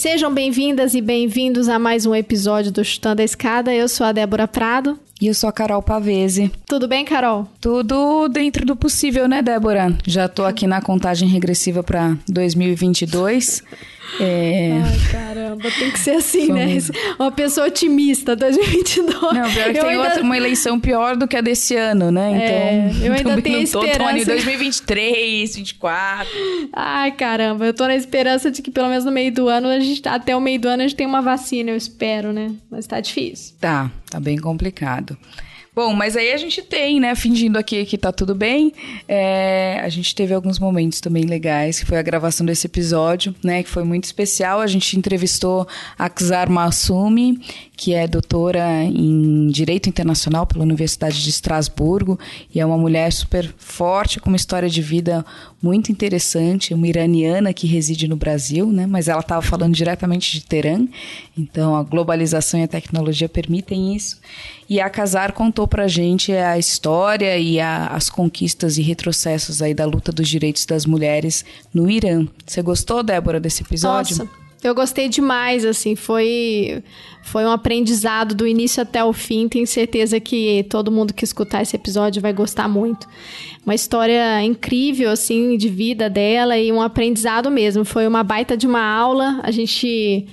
Sejam bem-vindas e bem-vindos a mais um episódio do Chutando a Escada. Eu sou a Débora Prado. E eu sou a Carol Pavese. Tudo bem, Carol? Tudo dentro do possível, né, Débora? Já tô aqui na contagem regressiva para 2022. É... Ai, caramba, tem que ser assim, né? Uma pessoa otimista, 2022. Não, pior que eu tem ainda... outra, uma eleição pior do que a desse ano, né? É, então, eu ainda tenho esperança. Tô, 2023, 2024. Ai, caramba, eu tô na esperança de que pelo menos no meio do ano, a gente, até o meio do ano, a gente tem uma vacina, eu espero, né? Mas tá difícil. Tá, tá bem complicado. Bom, mas aí a gente tem, né, fingindo aqui que tá tudo bem, é, a gente teve alguns momentos também legais, que foi a gravação desse episódio, né, que foi muito especial. A gente entrevistou a Xar Masumi, que é doutora em Direito Internacional pela Universidade de Estrasburgo e é uma mulher super forte, com uma história de vida muito interessante, uma iraniana que reside no Brasil, né? mas ela estava falando diretamente de Teherã, então a globalização e a tecnologia permitem isso. E a Casar contou para a gente a história e a, as conquistas e retrocessos aí da luta dos direitos das mulheres no Irã. Você gostou, Débora, desse episódio? Nossa. Eu gostei demais, assim, foi foi um aprendizado do início até o fim. Tenho certeza que todo mundo que escutar esse episódio vai gostar muito. Uma história incrível, assim, de vida dela e um aprendizado mesmo. Foi uma baita de uma aula. A gente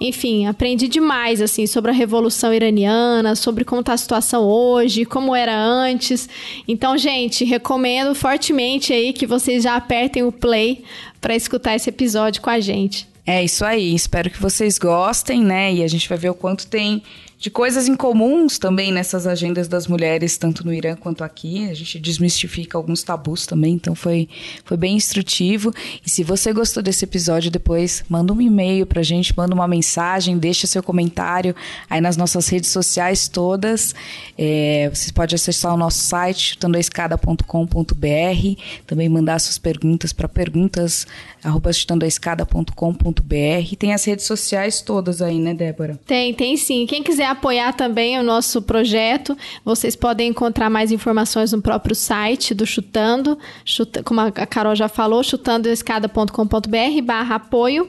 enfim, aprendi demais assim sobre a revolução iraniana, sobre como está a situação hoje, como era antes. Então, gente, recomendo fortemente aí que vocês já apertem o play para escutar esse episódio com a gente. É isso aí, espero que vocês gostem, né? E a gente vai ver o quanto tem de coisas incomuns também nessas agendas das mulheres, tanto no Irã quanto aqui. A gente desmistifica alguns tabus também, então foi, foi bem instrutivo. E se você gostou desse episódio, depois manda um e-mail pra gente, manda uma mensagem, deixa seu comentário aí nas nossas redes sociais todas. É, você pode acessar o nosso site, chutandoaescada.com.br, também mandar suas perguntas para perguntas arroba. Tem as redes sociais todas aí, né, Débora? Tem, tem sim. Quem quiser apoiar também o nosso projeto, vocês podem encontrar mais informações no próprio site do Chutando, chuta, como a Carol já falou, chutandoescada.com.br barra apoio.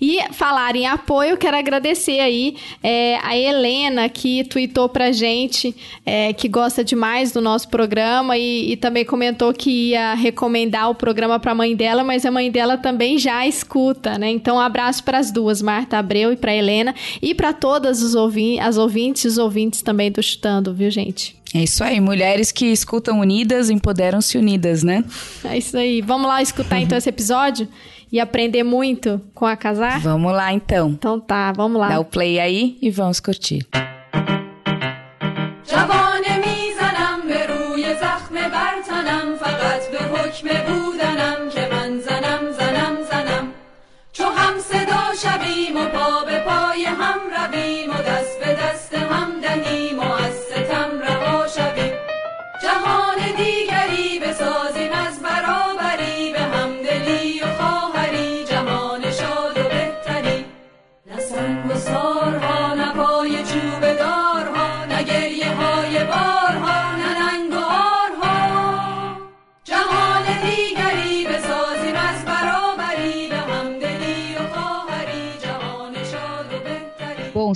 E falar em apoio, quero agradecer aí é, a Helena que tweetou pra gente é, que gosta demais do nosso programa e, e também comentou que ia recomendar o programa pra mãe dela, mas a mãe dela também já escuta, né? Então, um abraço para as duas, Marta Abreu e para Helena, e para todas os ouvintes, ouvintes e os ouvintes também do Chutando, viu, gente? É isso aí, mulheres que escutam unidas empoderam-se unidas, né? É isso aí. Vamos lá escutar então esse episódio e aprender muito com a casar? Vamos lá então. Então tá, vamos lá. Dá o play aí e vamos curtir. شویم و پا به پای هم رویم و دست به animal.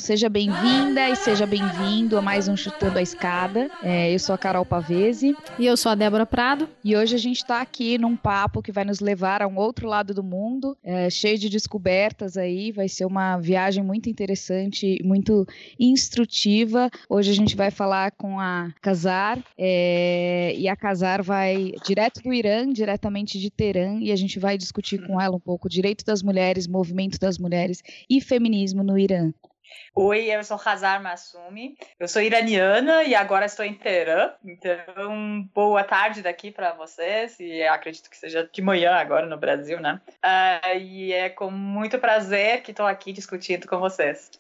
Seja bem-vinda e seja bem-vindo a mais um Chutando a Escada. É, eu sou a Carol Pavese. E eu sou a Débora Prado. E hoje a gente está aqui num papo que vai nos levar a um outro lado do mundo, é, cheio de descobertas aí. Vai ser uma viagem muito interessante, muito instrutiva. Hoje a gente vai falar com a Casar. É, e a Casar vai direto do Irã, diretamente de Teherã, e a gente vai discutir com ela um pouco direito das mulheres, movimento das mulheres e feminismo no Irã. Oi, eu sou Hazar Masumi. Eu sou iraniana e agora estou em Teherã. Então, boa tarde daqui para vocês. E acredito que seja de manhã agora no Brasil, né? Uh, e é com muito prazer que estou aqui discutindo com vocês.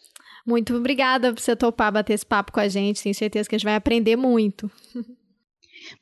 Muito obrigada por você topar bater esse papo com a gente. Tenho certeza que a gente vai aprender muito.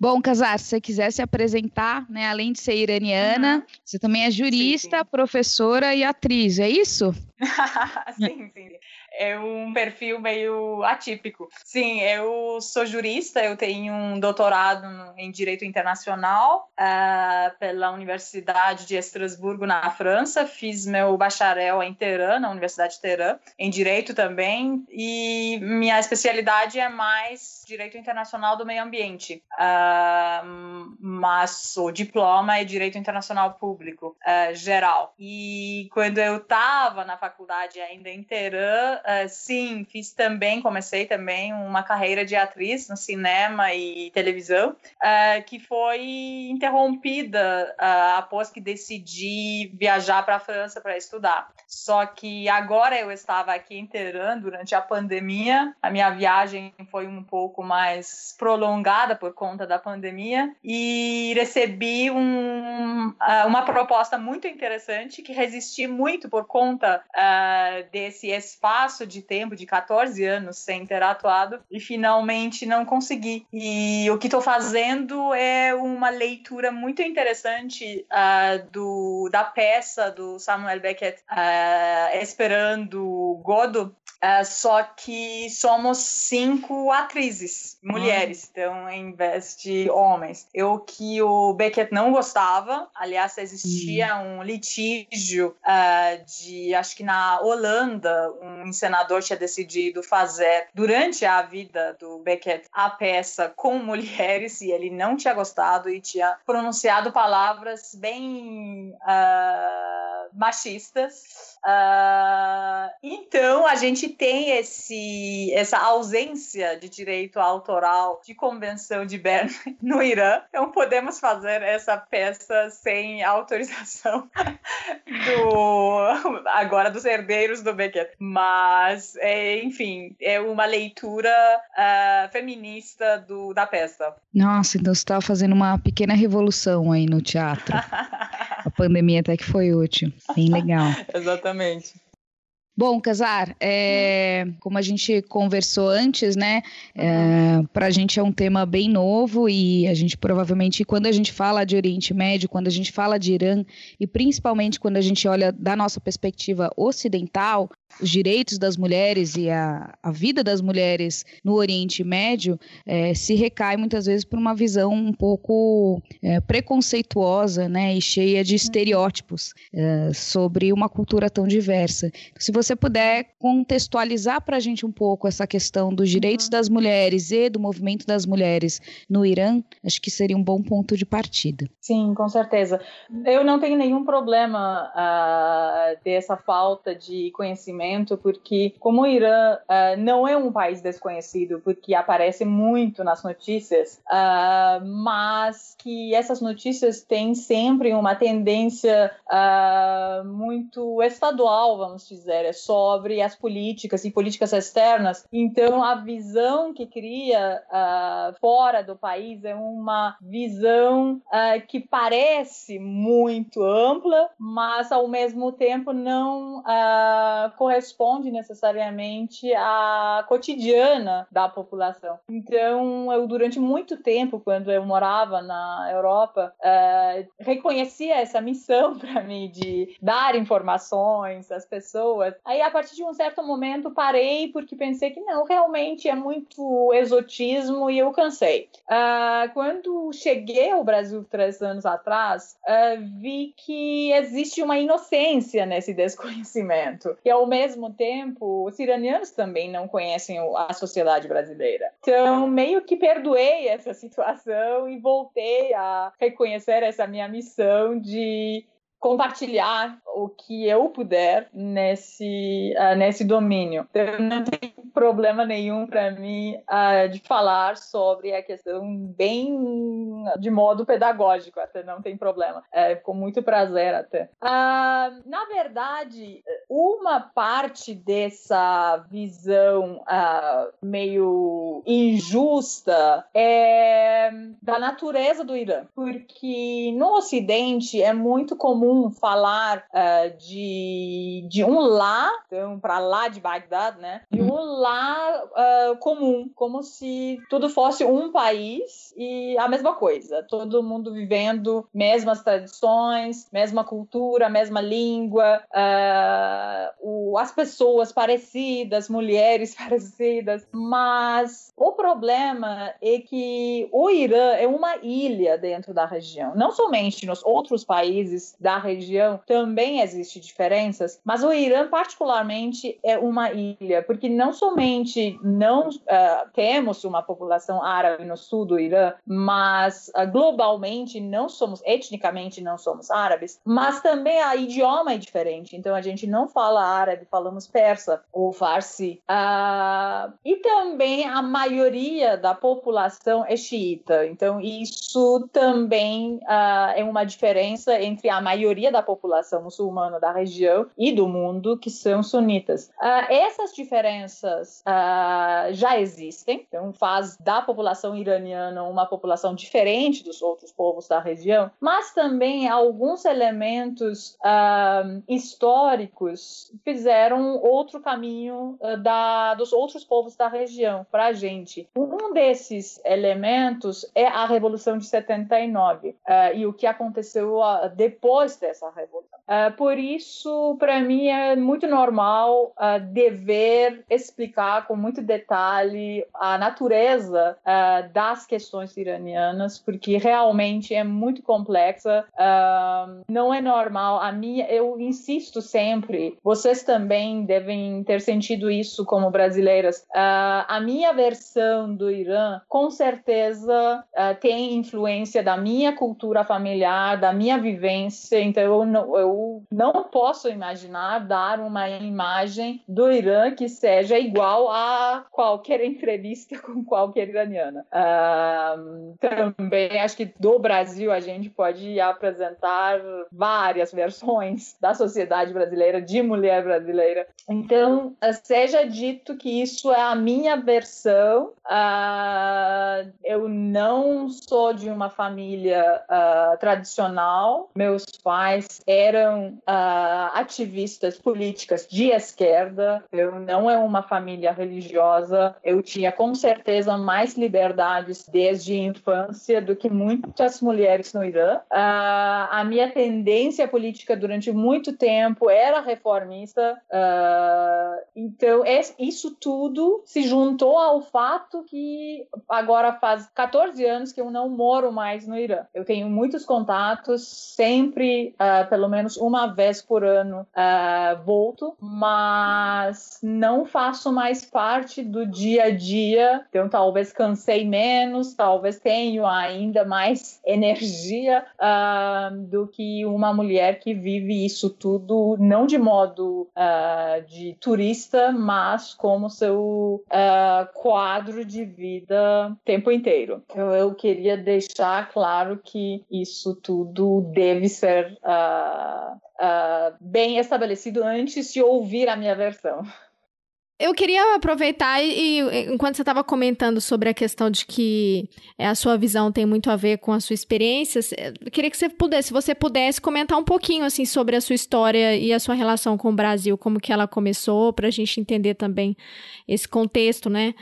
Bom, Casar, se você quiser se apresentar, né, além de ser iraniana, uhum. você também é jurista, sim, sim. professora e atriz, é isso? sim, sim é um perfil meio atípico. Sim, eu sou jurista, eu tenho um doutorado em Direito Internacional uh, pela Universidade de Estrasburgo, na França. Fiz meu bacharel em Teherã, na Universidade de Teherã, em Direito também, e minha especialidade é mais Direito Internacional do Meio Ambiente, uh, mas o diploma é Direito Internacional Público, uh, geral. E quando eu estava na faculdade ainda em Teherã, Uh, sim, fiz também, comecei também uma carreira de atriz no cinema e televisão, uh, que foi interrompida uh, após que decidi viajar para a França para estudar. Só que agora eu estava aqui em Teherã durante a pandemia, a minha viagem foi um pouco mais prolongada por conta da pandemia e recebi um, uma proposta muito interessante que resisti muito por conta desse espaço espaço de tempo de 14 anos sem ter atuado e finalmente não consegui. E o que estou fazendo é uma leitura muito interessante uh, do, da peça do Samuel Beckett, uh, Esperando Godot, Uh, só que somos cinco atrizes, mulheres, então em vez de homens. O que o Beckett não gostava, aliás, existia um litígio uh, de, acho que na Holanda, um senador tinha decidido fazer, durante a vida do Beckett, a peça com mulheres e ele não tinha gostado e tinha pronunciado palavras bem uh, machistas. Uh, então, a gente tem esse, essa ausência de direito autoral de convenção de Bern no Irã. Então, podemos fazer essa peça sem autorização do agora dos herdeiros do Beckett. Mas, é, enfim, é uma leitura uh, feminista do, da peça. Nossa, então você estava fazendo uma pequena revolução aí no teatro. A pandemia até que foi útil. Bem legal. Exatamente. Exatamente. Bom, Casar, é, como a gente conversou antes, né? É, para a gente é um tema bem novo e a gente provavelmente, quando a gente fala de Oriente Médio, quando a gente fala de Irã e principalmente quando a gente olha da nossa perspectiva ocidental, os direitos das mulheres e a, a vida das mulheres no Oriente Médio é, se recai muitas vezes por uma visão um pouco é, preconceituosa né, e cheia de estereótipos é, sobre uma cultura tão diversa. Se você puder contextualizar para a gente um pouco essa questão dos direitos uhum. das mulheres e do movimento das mulheres no Irã, acho que seria um bom ponto de partida. Sim, com certeza. Eu não tenho nenhum problema uh, dessa falta de conhecimento porque como o Irã uh, não é um país desconhecido, porque aparece muito nas notícias, uh, mas que essas notícias têm sempre uma tendência uh, muito estadual, vamos dizer, sobre as políticas e políticas externas. Então, a visão que cria fora do país é uma visão que parece muito ampla, mas ao mesmo tempo não corresponde necessariamente à cotidiana da população. Então, eu durante muito tempo, quando eu morava na Europa, uh, reconhecia essa missão para mim de dar informações às pessoas. Aí, a partir de um certo momento, parei porque pensei que não, realmente é muito exotismo e eu cansei. Uh, quando cheguei ao Brasil três anos atrás, uh, vi que existe uma inocência nesse desconhecimento, que ao mesmo tempo, os iranianos também não conhecem a sociedade brasileira. Então, meio que perdoei essa situação e voltei a reconhecer essa minha missão de compartilhar o que eu puder nesse, uh, nesse domínio. Então, não tem problema nenhum para mim uh, de falar sobre a questão bem de modo pedagógico, até não tem problema. É, com muito prazer até. Uh, na verdade, uma parte dessa visão meio injusta é da natureza do Irã, porque no Ocidente é muito comum falar uh, de, de um lá, então para lá de Bagdad, né? De um lá uh, comum, como se tudo fosse um país e a mesma coisa, todo mundo vivendo mesmas tradições, mesma cultura, mesma língua, uh, o, as pessoas parecidas, mulheres parecidas, mas o problema é que o Irã é uma ilha dentro da região, não somente nos outros países da região também existe diferenças, mas o Irã particularmente é uma ilha, porque não somente não uh, temos uma população árabe no sul do Irã, mas uh, globalmente não somos, etnicamente não somos árabes, mas também a idioma é diferente. Então a gente não fala árabe, falamos persa ou farsi. Uh, e também a maioria da população é xiita. Então isso também é uma diferença entre a maioria da população muçulmana da região e do mundo que são sunitas. essas diferenças uh, já existem, então faz da população iraniana uma população diferente dos outros povos da região, mas também alguns elementos uh, históricos fizeram outro caminho uh, da, dos outros povos da região para a gente. Um desses elementos é a Revolução de 79 e o que aconteceu depois dessa revolução. Por isso, para mim, é muito normal dever explicar com muito detalhe a natureza uh, das questões iranianas, porque realmente é muito complexa. Uh, não é normal. A minha, eu insisto sempre, vocês também devem ter sentido isso como brasileiras. Uh, a minha versão do Irã, com certeza, tem influência da minha cultura familiar, da minha vivência. Então, eu não, eu não posso imaginar dar uma imagem do Irã que seja igual a qualquer entrevista com qualquer iraniana. Uh, também acho que do Brasil a gente pode apresentar várias versões da sociedade brasileira, de mulher brasileira. Então, seja dito que isso é a minha versão. Uh, eu não sou de uma família uh, tradicional. Meus pais eram ativistas políticas de esquerda. Eu não é uma família religiosa, eu tinha com certeza mais liberdades desde a infância do que muitas mulheres no Irã. Uh, a minha tendência política durante muito tempo era reformista, uh, então isso tudo se juntou ao fato que agora faz 14 anos que eu não moro mais no Irã. Eu tenho muitos contatos, sempre, uh, pelo menos uma vez por ano, volto, mas não faço mais parte do dia a dia, então talvez cansei menos, talvez tenho ainda mais energia uh, do que uma mulher que vive isso tudo não de modo uh, de turista, mas como seu uh, quadro de vida o tempo inteiro. Então eu queria deixar claro que isso tudo deve ser bem estabelecido antes de ouvir a minha versão. Eu queria aproveitar e, enquanto você estava comentando sobre a questão de que é, a sua visão tem muito a ver com a sua experiência, eu queria que você pudesse, se você pudesse comentar um pouquinho assim sobre a sua história e a sua relação com o Brasil, como que ela começou, para a gente entender também esse contexto, né?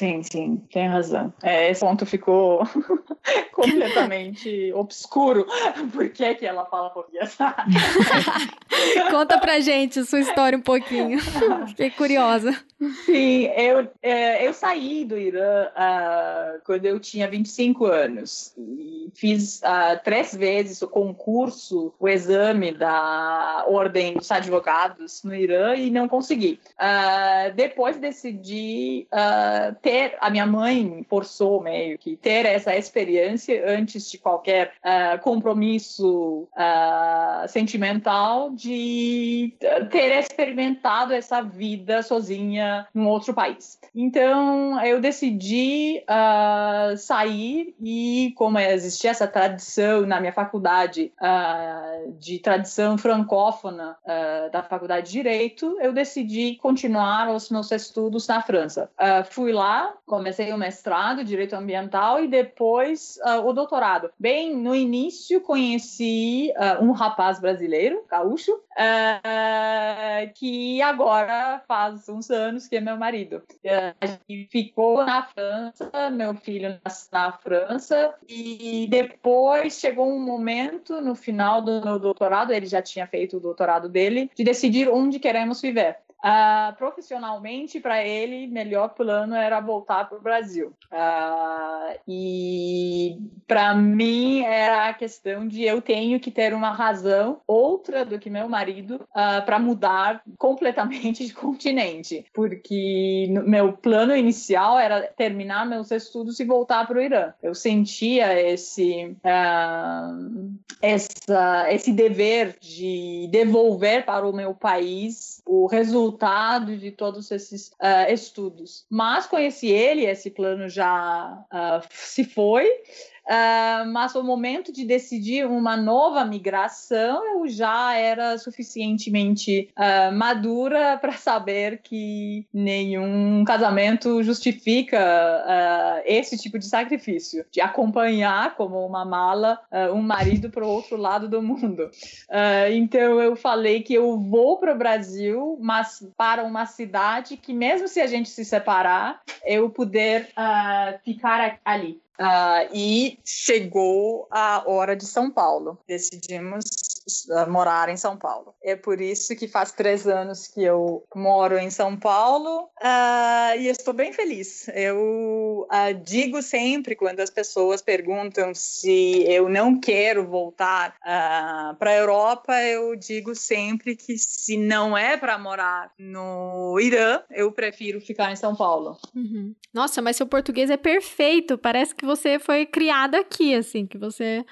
Sim, sim, tem razão. É, esse ponto ficou completamente obscuro. Por que, que ela fala português? Conta pra gente a sua história um pouquinho. Fiquei curiosa. Sim, eu, é, eu saí do Irã uh, quando eu tinha 25 anos. E fiz uh, três vezes o concurso, o exame da Ordem dos Advogados no Irã e não consegui. Uh, depois decidi ter ter, a minha mãe forçou meio que ter essa experiência antes de qualquer uh, compromisso uh, sentimental de ter experimentado essa vida sozinha num outro país. Então eu decidi uh, sair e como existia essa tradição na minha faculdade de tradição francófona da faculdade de direito, eu decidi continuar os meus estudos na França. fui lá comecei o mestrado, direito ambiental, e depois uh, o doutorado. Bem, no início conheci uh, um rapaz brasileiro, gaúcho, uh, que agora faz uns anos que é meu marido. gente ficou na França, meu filho nasceu na França, e depois chegou um momento, no final do meu doutorado, ele já tinha feito o doutorado dele, de decidir onde queremos viver. Uh, profissionalmente, para ele, melhor plano era voltar para o Brasil. Uh, e para mim era a questão de eu tenho que ter uma razão outra do que meu marido uh, ah, para mudar completamente de continente, porque meu plano inicial era terminar meus estudos e voltar para o Irã. Eu sentia esse essa, esse dever de devolver para o meu país o resultado de todos esses uh, estudos. Mas conheci ele, esse plano já uh, se foi, Uh, mas o momento de decidir uma nova migração eu já era suficientemente uh, madura para saber que nenhum casamento justifica uh, esse tipo de sacrifício, de acompanhar como uma mala um marido para o outro lado do mundo. então eu falei que eu vou para o Brasil, mas para uma cidade que mesmo se a gente se separar, eu puder ficar ali. Uh, e chegou a hora de São Paulo. Decidimos morar em São Paulo. É por isso que faz três anos que eu moro em São Paulo uh, e estou bem feliz. Eu uh, digo sempre quando as pessoas perguntam se eu não quero voltar uh, para a Europa, eu digo sempre que se não é para morar no Irã, eu prefiro ficar em São Paulo. Uhum. Nossa, mas seu português é perfeito. Parece que você foi criada aqui, assim, que você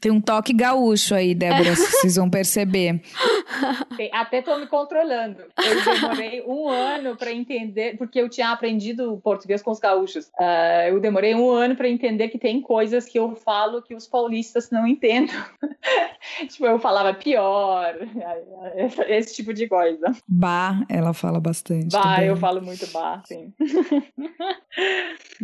tem um toque gaúcho aí, Débora, vocês vão perceber. Até tô me controlando. Eu demorei um ano para entender, porque eu tinha aprendido português com os gaúchos. Uh, eu demorei um ano para entender que tem coisas que eu falo que os paulistas não entendem. tipo, eu falava pior, esse tipo de coisa. Bah, ela fala bastante. Bah, também. eu falo muito bah, sim.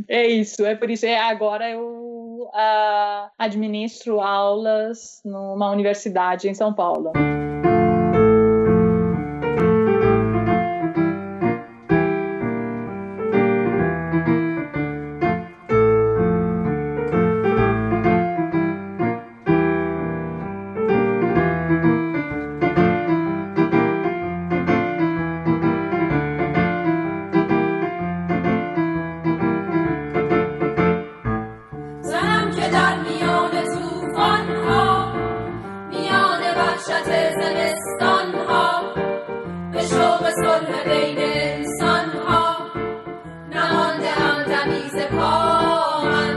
é isso, é por isso. É, agora eu uh, administro a aulas numa universidade em São Paulo. شوق صلح بین انسان ها نمانده هم تمیز پاهم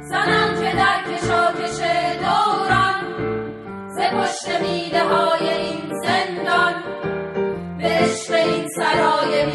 زنم که در کشاکش دوران ز پشت میده های این زندان. به عشق این سرای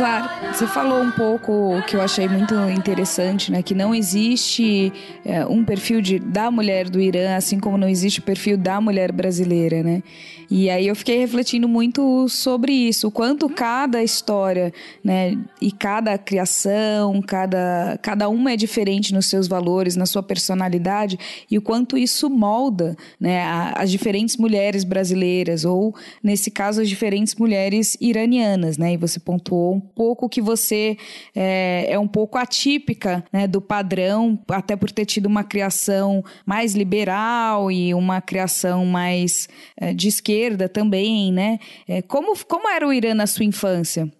usar. Você falou um pouco que eu achei muito interessante, né? Que não existe é, um perfil de, da mulher do Irã, assim como não existe o perfil da mulher brasileira, né? E aí eu fiquei refletindo muito sobre isso, o quanto cada história, né, e cada criação, cada, cada uma é diferente nos seus valores, na sua personalidade, e o quanto isso molda, né, as diferentes mulheres brasileiras, ou, nesse caso, as diferentes mulheres iranianas, né? E você pontuou um pouco que você é, é um pouco atípica, né, do padrão, até por ter tido uma criação mais liberal e uma criação mais é, de esquerda também, né? É, como, como era o Irã na sua infância?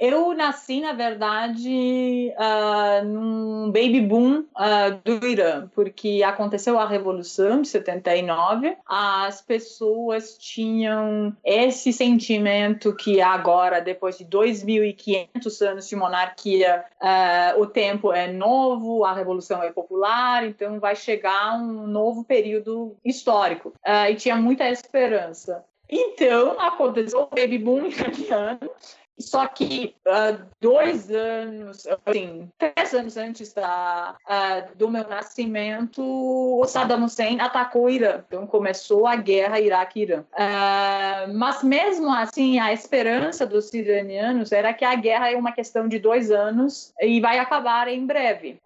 Eu nasci, na verdade, uh, num baby boom uh, do Irã, porque aconteceu a Revolução de 79, as pessoas tinham esse sentimento que agora, depois de 2.500 anos de monarquia, uh, o tempo é novo, a Revolução é popular, então vai chegar um novo período histórico. e tinha muita esperança. Então, aconteceu o baby boom iraniano, Só que uh, dois anos, assim, três anos antes da, uh, do meu nascimento, o Saddam Hussein atacou o Irã. Então começou a guerra Iraque-Irã. Uh, mas mesmo assim, a esperança dos iranianos era que a guerra é uma questão de dois anos e vai acabar em breve.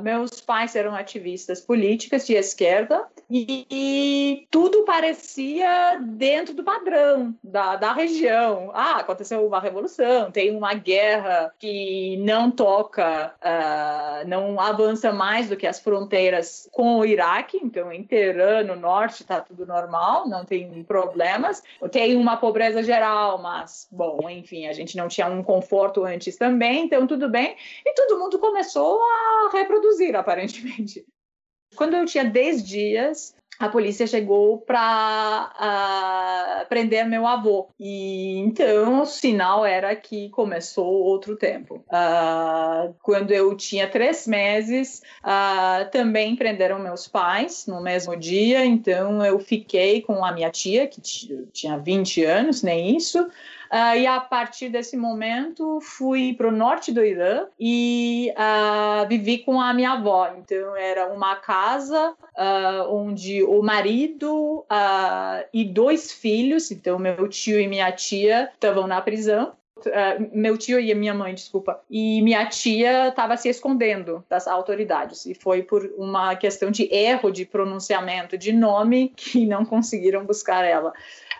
meus pais eram ativistas políticas de esquerda e, e tudo parecia dentro do padrão da, da região. Ah, aconteceu uma revolução, tem uma guerra que não toca, uh, não avança mais do que as fronteiras com o Iraque, então em Teherã, no norte, está tudo normal, não tem problemas. Tem uma pobreza geral, mas, bom, enfim, a gente não tinha um conforto antes também, então tudo bem. E todo mundo começou a reproduzir, aparentemente. Quando eu tinha 10 dias, a polícia chegou para prender meu avô. E então o sinal era que começou outro tempo. Uh, quando eu tinha três meses, uh, também prenderam meus pais no mesmo dia. Então eu fiquei com a minha tia, que tinha 20 anos, nem isso. Uh, e a partir desse momento fui para o norte do Irã e uh, vivi com a minha avó. Então era uma casa uh, onde o marido e dois filhos, então meu tio e minha tia, estavam na prisão. Uh, meu tio e minha mãe, desculpa, e minha tia estava se escondendo das autoridades e foi por uma questão de erro de pronunciamento de nome que não conseguiram buscar ela.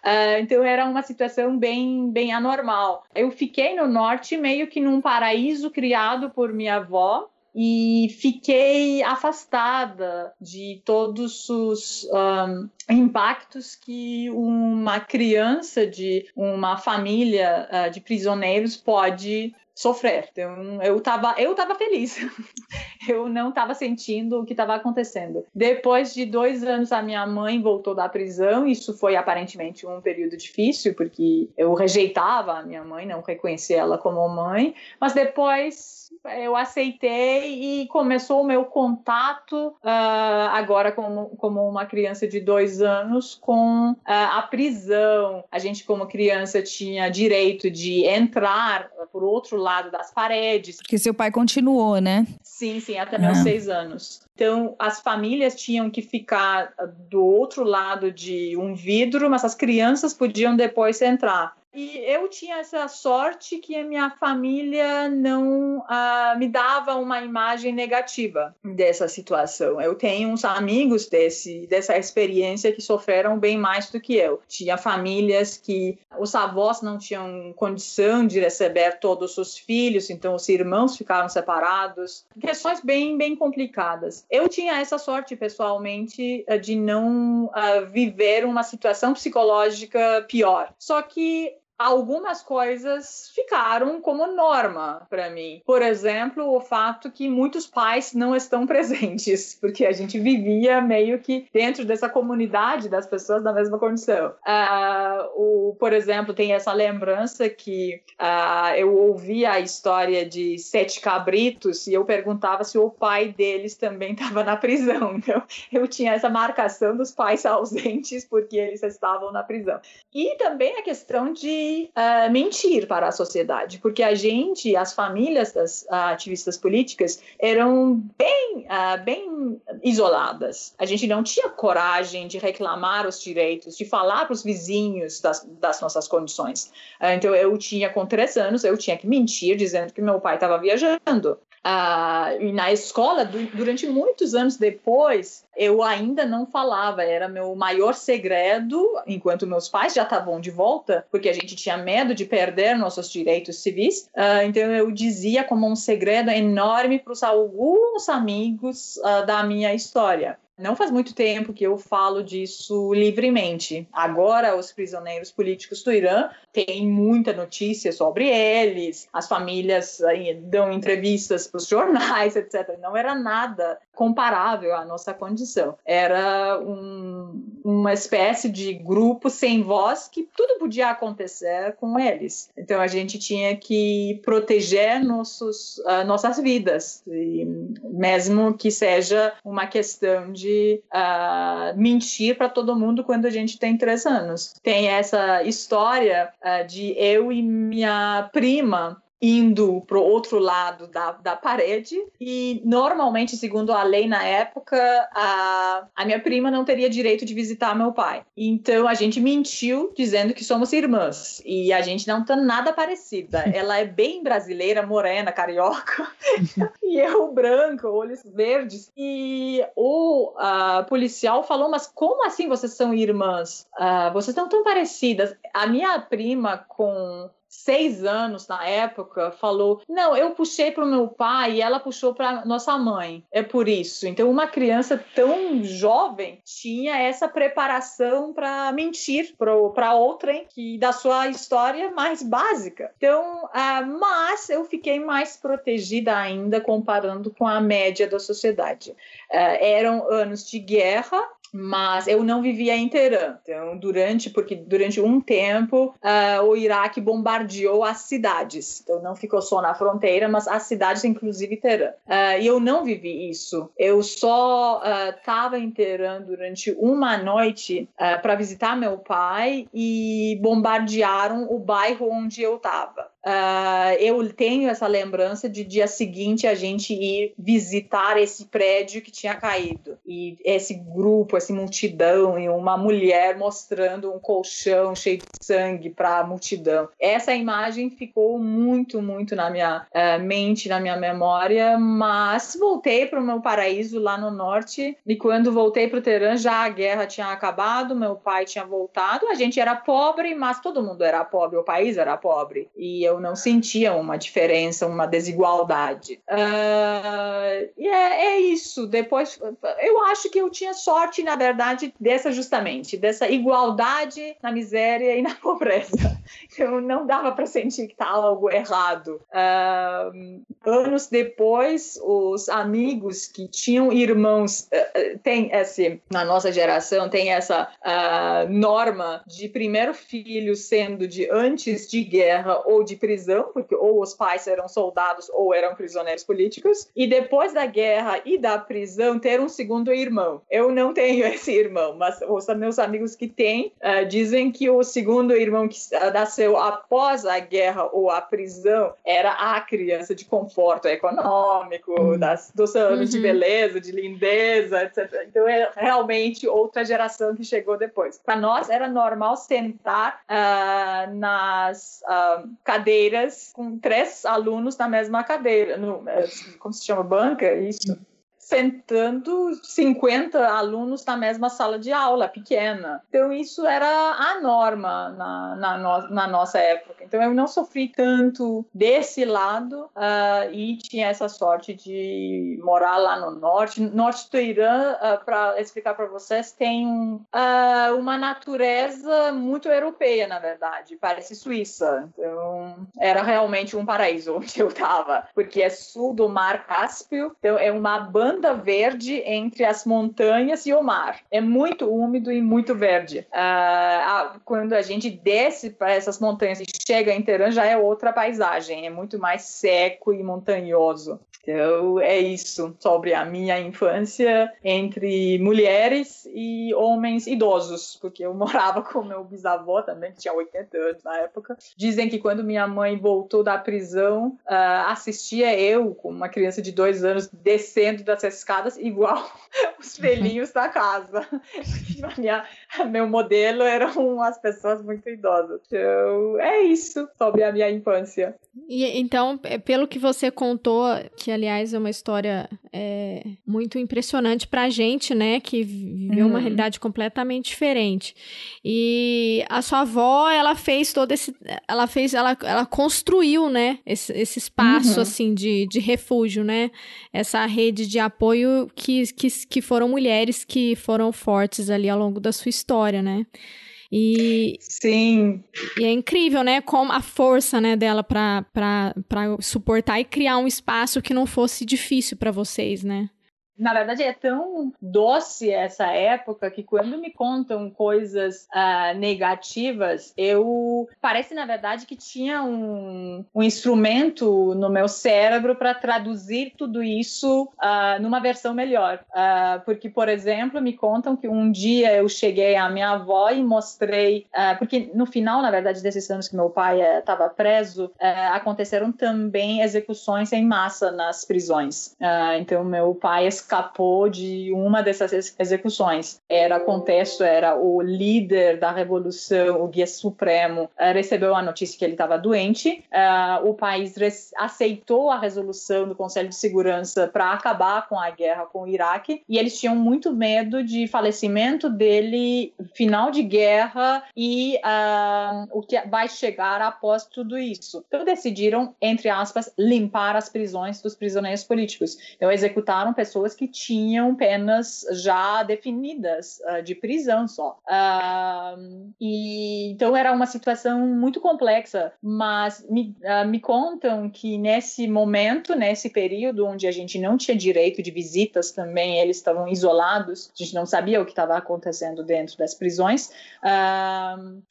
Uh, então era uma situação bem, bem anormal. Eu fiquei no norte meio que num paraíso criado por minha avó, e fiquei afastada de todos os um, impactos que uma criança de uma família uh, de prisioneiros pode sofrer. Então, eu estava eu tava feliz. eu não estava sentindo o que estava acontecendo. Depois de dois anos, a minha mãe voltou da prisão. Isso foi aparentemente um período difícil, porque eu rejeitava a minha mãe, não reconhecia ela como mãe. Mas depois eu aceitei e começou o meu contato uh, agora como, como uma criança de dois anos com uh, a prisão. A gente como criança tinha direito de entrar por outro lado das paredes. Porque seu pai continuou, né? Sim, sim, até meus é. seis anos. Então, as famílias tinham que ficar do outro lado de um vidro, mas as crianças podiam depois entrar. E eu tinha essa sorte que a minha família não uh, me dava uma imagem negativa dessa situação. Eu tenho uns amigos desse, dessa experiência que sofreram bem mais do que eu. Tinha famílias que os avós não tinham condição de receber todos os filhos, então os irmãos ficaram separados. Questões bem, bem complicadas. Eu tinha essa sorte, pessoalmente, de não uh, viver uma situação psicológica pior. Só que algumas coisas ficaram como norma para mim. Por exemplo, o fato que muitos pais não estão presentes, porque a gente vivia meio que dentro dessa comunidade das pessoas da mesma condição. Uh, o, por exemplo, tem essa lembrança que uh, eu ouvia a história de sete cabritos e eu perguntava se o pai deles também estava na prisão. Então, eu tinha essa marcação dos pais ausentes porque eles estavam na prisão. E também a questão de uh, mentir para a sociedade, porque a gente, as famílias das uh, ativistas políticas, eram bem, uh, bem isoladas. A gente não tinha coragem de reclamar os direitos, de falar para os vizinhos das, das, nossas condições. então, eu tinha, com três anos, eu tinha que mentir dizendo que meu pai estava viajando. Uh, e na escola, durante muitos anos depois, eu ainda não falava, era meu maior segredo, enquanto meus pais já estavam de volta, porque a gente tinha medo de perder nossos direitos civis. Uh, então eu dizia como um segredo enorme para alguns amigos uh, da minha história. Não faz muito tempo que eu falo disso livremente. Agora, os prisioneiros políticos do Irã têm muita notícia sobre eles, as famílias aí, dão entrevistas para os jornais, etc. Não era nada comparável à nossa condição. Era um, uma espécie de grupo sem voz que tudo podia acontecer com eles. Então, a gente tinha que proteger nossos, uh, nossas vidas, e mesmo que seja uma questão de pode uh, mentir para todo mundo quando a gente tem três anos. Tem essa história uh, de eu e minha prima indo para o outro lado da, da parede e normalmente, segundo a lei na época, a, a minha prima não teria direito de visitar meu pai. Então a gente mentiu dizendo que somos irmãs e a gente não tá nada parecida. Ela é bem brasileira, morena, carioca e eu branco, olhos verdes. E o uh, policial falou: mas como assim vocês são irmãs? Uh, vocês não tão parecidas. A minha prima com seis anos na época, falou: Não, eu puxei para o meu pai e ela puxou para nossa mãe. É por isso. Então, uma criança tão jovem tinha essa preparação para mentir para outrem que da sua história mais básica. Então, uh, mas eu fiquei mais protegida ainda comparando com a média da sociedade. Uh, eram anos de guerra, mas eu não vivia em Teherã. Então, durante, porque durante um tempo uh, o Iraque bombardeou as cidades. Então, não ficou só na fronteira, mas as cidades, inclusive Teherã. Uh, e eu não vivi isso. Eu só estava uh, em Teherã durante uma noite para visitar meu pai e bombardearam o bairro onde eu estava. Uh, eu tenho essa lembrança de dia seguinte a gente ir visitar esse prédio que tinha caído. E esse grupo, essa multidão e uma mulher mostrando um colchão cheio de sangue para a multidão. Essa imagem ficou muito, muito na minha uh, mente, na minha memória, mas voltei para o meu paraíso lá no norte. E quando voltei para o Teherã já a guerra tinha acabado, meu pai tinha voltado, a gente era pobre, mas todo mundo era pobre, o país era pobre. E eu eu não sentia uma diferença, uma desigualdade. Uh, e é, é, isso. Depois, eu acho que eu tinha sorte, na verdade, dessa justamente, dessa igualdade na miséria e na pobreza. Eu não dava para sentir que estava algo errado. Uh, anos depois, os amigos que tinham irmãos, uh, tem esse, na nossa geração, tem essa norma de primeiro filho sendo de antes de guerra ou de prisão, porque ou os pais eram soldados ou eram prisioneiros políticos, e depois da guerra e da prisão ter um segundo irmão. Eu não tenho esse irmão, mas os meus amigos que têm uh, dizem que o segundo irmão que nasceu após a guerra ou a prisão era a criança de conforto econômico, uhum. das, dos anos uhum. de beleza, de lindeza, etc. Então é realmente outra geração que chegou depois. Para nós era normal sentar uh, nas uh, cadeiras cadeiras com três alunos na mesma cadeira, no, é, como se chama banca, isso sentando 50 alunos na mesma sala de aula, pequena. Então, isso era a norma na, na, no, na nossa época. Então, eu não sofri tanto desse lado uh, e tinha essa sorte de morar lá no norte. Norte do Irã, uh, ah, para explicar para vocês, tem uh, uma natureza muito europeia, na verdade. Parece Suíça. Então, era realmente um paraíso onde eu estava, porque é sul do Mar Cáspio. Então, é uma banda banda verde entre as montanhas e o mar. É muito úmido e muito verde. Uh, quando a gente desce para essas montanhas e chega em Teherã, já é outra paisagem. É muito mais seco e montanhoso. Então, é isso sobre a minha infância entre mulheres e homens idosos, porque eu morava com meu bisavô também, que tinha 80 anos na época. Dizem que quando minha mãe voltou da prisão, uh, assistia eu, com uma criança de dois anos, descendo das escadas, igual os velhinhos da casa. meu modelo eram as pessoas muito idosas. Então, é isso sobre a minha infância. E, então, é, pelo que você contou, que aliás é uma história é, muito impressionante pra gente, né? Que viveu uhum. uma realidade completamente diferente. E a sua avó, ela fez todo esse. Ela fez, ela, ela construiu, né? Esse, esse espaço, uhum. assim, de, de refúgio, né? Essa rede de apoio que, que, que foram mulheres que foram fortes ali ao longo da sua história, né? E, Sim. E é incrível, né? Como a força né, dela para suportar e criar um espaço que não fosse difícil para vocês, né? Na verdade, é tão doce essa época que quando me contam coisas uh, negativas, eu parece na verdade que tinha um, um instrumento no meu cérebro para traduzir tudo isso uh, numa versão melhor. Uh, porque, por exemplo, me contam que um dia eu cheguei à minha avó e mostrei, porque no final, na verdade, desses anos que meu pai estava eh, preso, eh, aconteceram também execuções em massa nas prisões. então, meu pai escapou de uma dessas execuções. Era contexto, era o líder da revolução, o guia supremo, eh, recebeu a notícia que ele estava doente. Uh, o país aceitou a resolução do Conselho de Segurança para acabar com a guerra com o Iraque e eles tinham muito medo de falecimento dele, final de guerra e uh, o que vai chegar após tudo isso. Então decidiram, entre aspas, limpar as prisões dos prisioneiros políticos. Então executaram pessoas que tinham penas já definidas uh, de prisão só. Uh, e então era uma situação muito complexa, mas me, uh, me contam que nesse momento, nesse período onde a gente não tinha direito de visitas também, eles estavam isolados, a gente não sabia o que estava acontecendo dentro das prisões.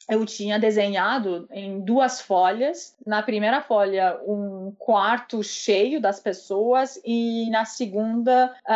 eu tinha desenhado em duas folhas, na primeira folha um quarto cheio das pessoas e na segunda uh,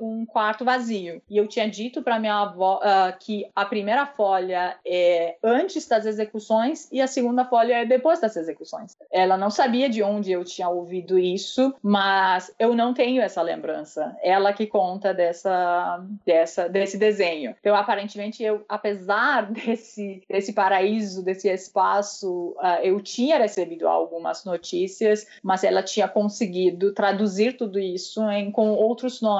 um quarto vazio. E eu tinha dito para minha avó uh, que a primeira folha é antes das execuções e a segunda folha é depois das execuções. Ela não sabia de onde eu tinha ouvido isso, mas eu não tenho essa lembrança. Ela que conta dessa, dessa desse desenho. Então, aparentemente, eu, apesar desse, desse paraíso, desse espaço, uh, eu tinha recebido algumas notícias, mas ela tinha conseguido traduzir tudo isso em, com outros nomes.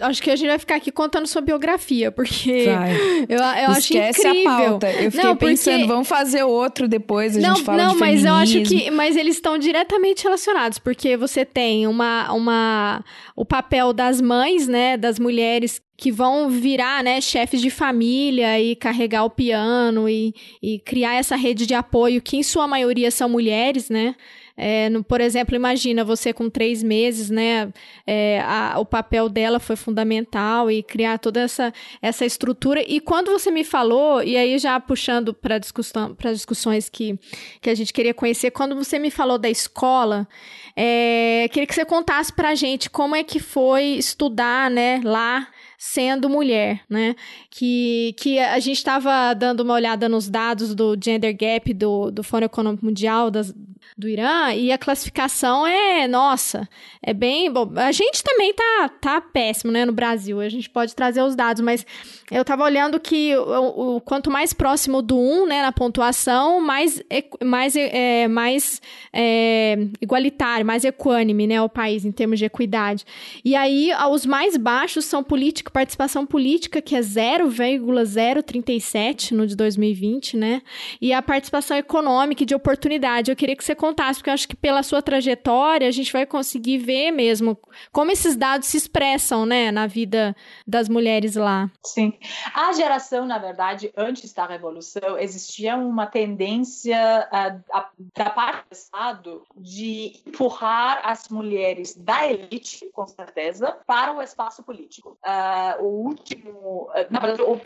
Acho que a gente vai ficar aqui contando sua biografia, porque eu, eu acho Esquece incrível. a pauta. Eu fiquei não, pensando, porque... vamos fazer outro depois, a não, gente fala Não, de mas feminismo. eu acho que... Mas eles estão diretamente relacionados, porque você tem uma, uma... O papel das mães, né, das mulheres que vão virar, né, chefes de família e carregar o piano e, e criar essa rede de apoio, que em sua maioria são mulheres, né, é, no, por exemplo, imagina você com três meses, né? É, a, o papel dela foi fundamental e criar toda essa, essa estrutura. E quando você me falou, e aí já puxando para discussão, para discussões que, que a gente queria conhecer, quando você me falou da escola, é, queria que você contasse para a gente como é que foi estudar, né, lá sendo mulher, né? Que, que a gente estava dando uma olhada nos dados do Gender Gap do, do Fórum Econômico Mundial das, do Irã e a classificação é, nossa, é bem... Bom, a gente também tá, tá péssimo, né, no Brasil. A gente pode trazer os dados, mas eu estava olhando que o, o, quanto mais próximo do 1, né, na pontuação, mais, mais, é, mais é, igualitário, mais equânime, né, o país em termos de equidade. E aí, os mais baixos são política, participação política, que é 0,037 no de 2020, né? E a participação econômica e de oportunidade. Eu queria que você contasse, porque eu acho que pela sua trajetória a gente vai conseguir ver mesmo como esses dados se expressam, né, na vida das mulheres lá. Sim. A geração, na verdade, antes da Revolução, existia uma tendência uh, da parte do Estado de empurrar as mulheres da elite, com certeza, para o espaço político. Uh, o último, uh, na verdade, o,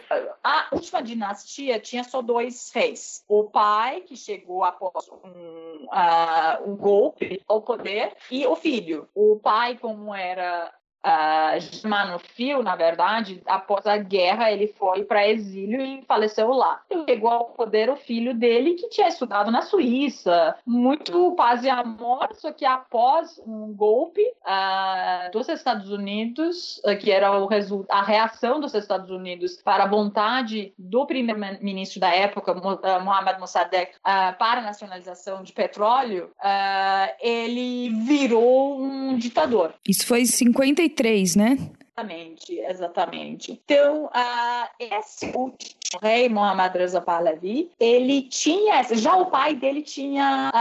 a última dinastia tinha só dois reis. O pai, que chegou após um, uh, um golpe ao poder, e o filho. O pai, como era ah, uh, Germanofil, na verdade, após a guerra, ele foi para exílio e faleceu lá. Ele chegou ao poder o filho dele, que tinha estudado na Suíça, muito paz e amor, só que após um golpe uh, dos Estados Unidos, uh, que era a reação dos Estados Unidos para a vontade do primeiro-ministro da época, Mohamed Mossadegh, para a nacionalização de petróleo, ele virou um ditador. Isso foi 53 93, né? Exatamente, exatamente. Então, uh, esse último rei, Muhammad Reza Pahlavi, ele tinha, já o pai dele tinha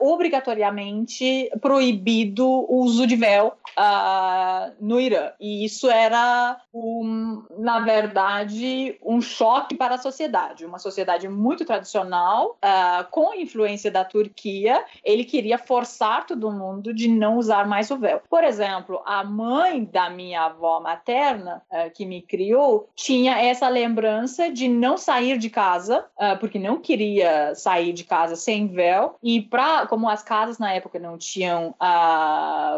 uh, obrigatoriamente proibido o uso de véu uh, no Irã. E isso era, um, na verdade, um choque para a sociedade. Uma sociedade muito tradicional, uh, com influência da Turquia, ele queria forçar todo mundo de não usar mais o véu. Por exemplo, a mãe da minha avó materna, uh, que me criou, tinha essa lembrança de não sair de casa, porque não queria sair de casa sem véu. E pra, como as casas na época não tinham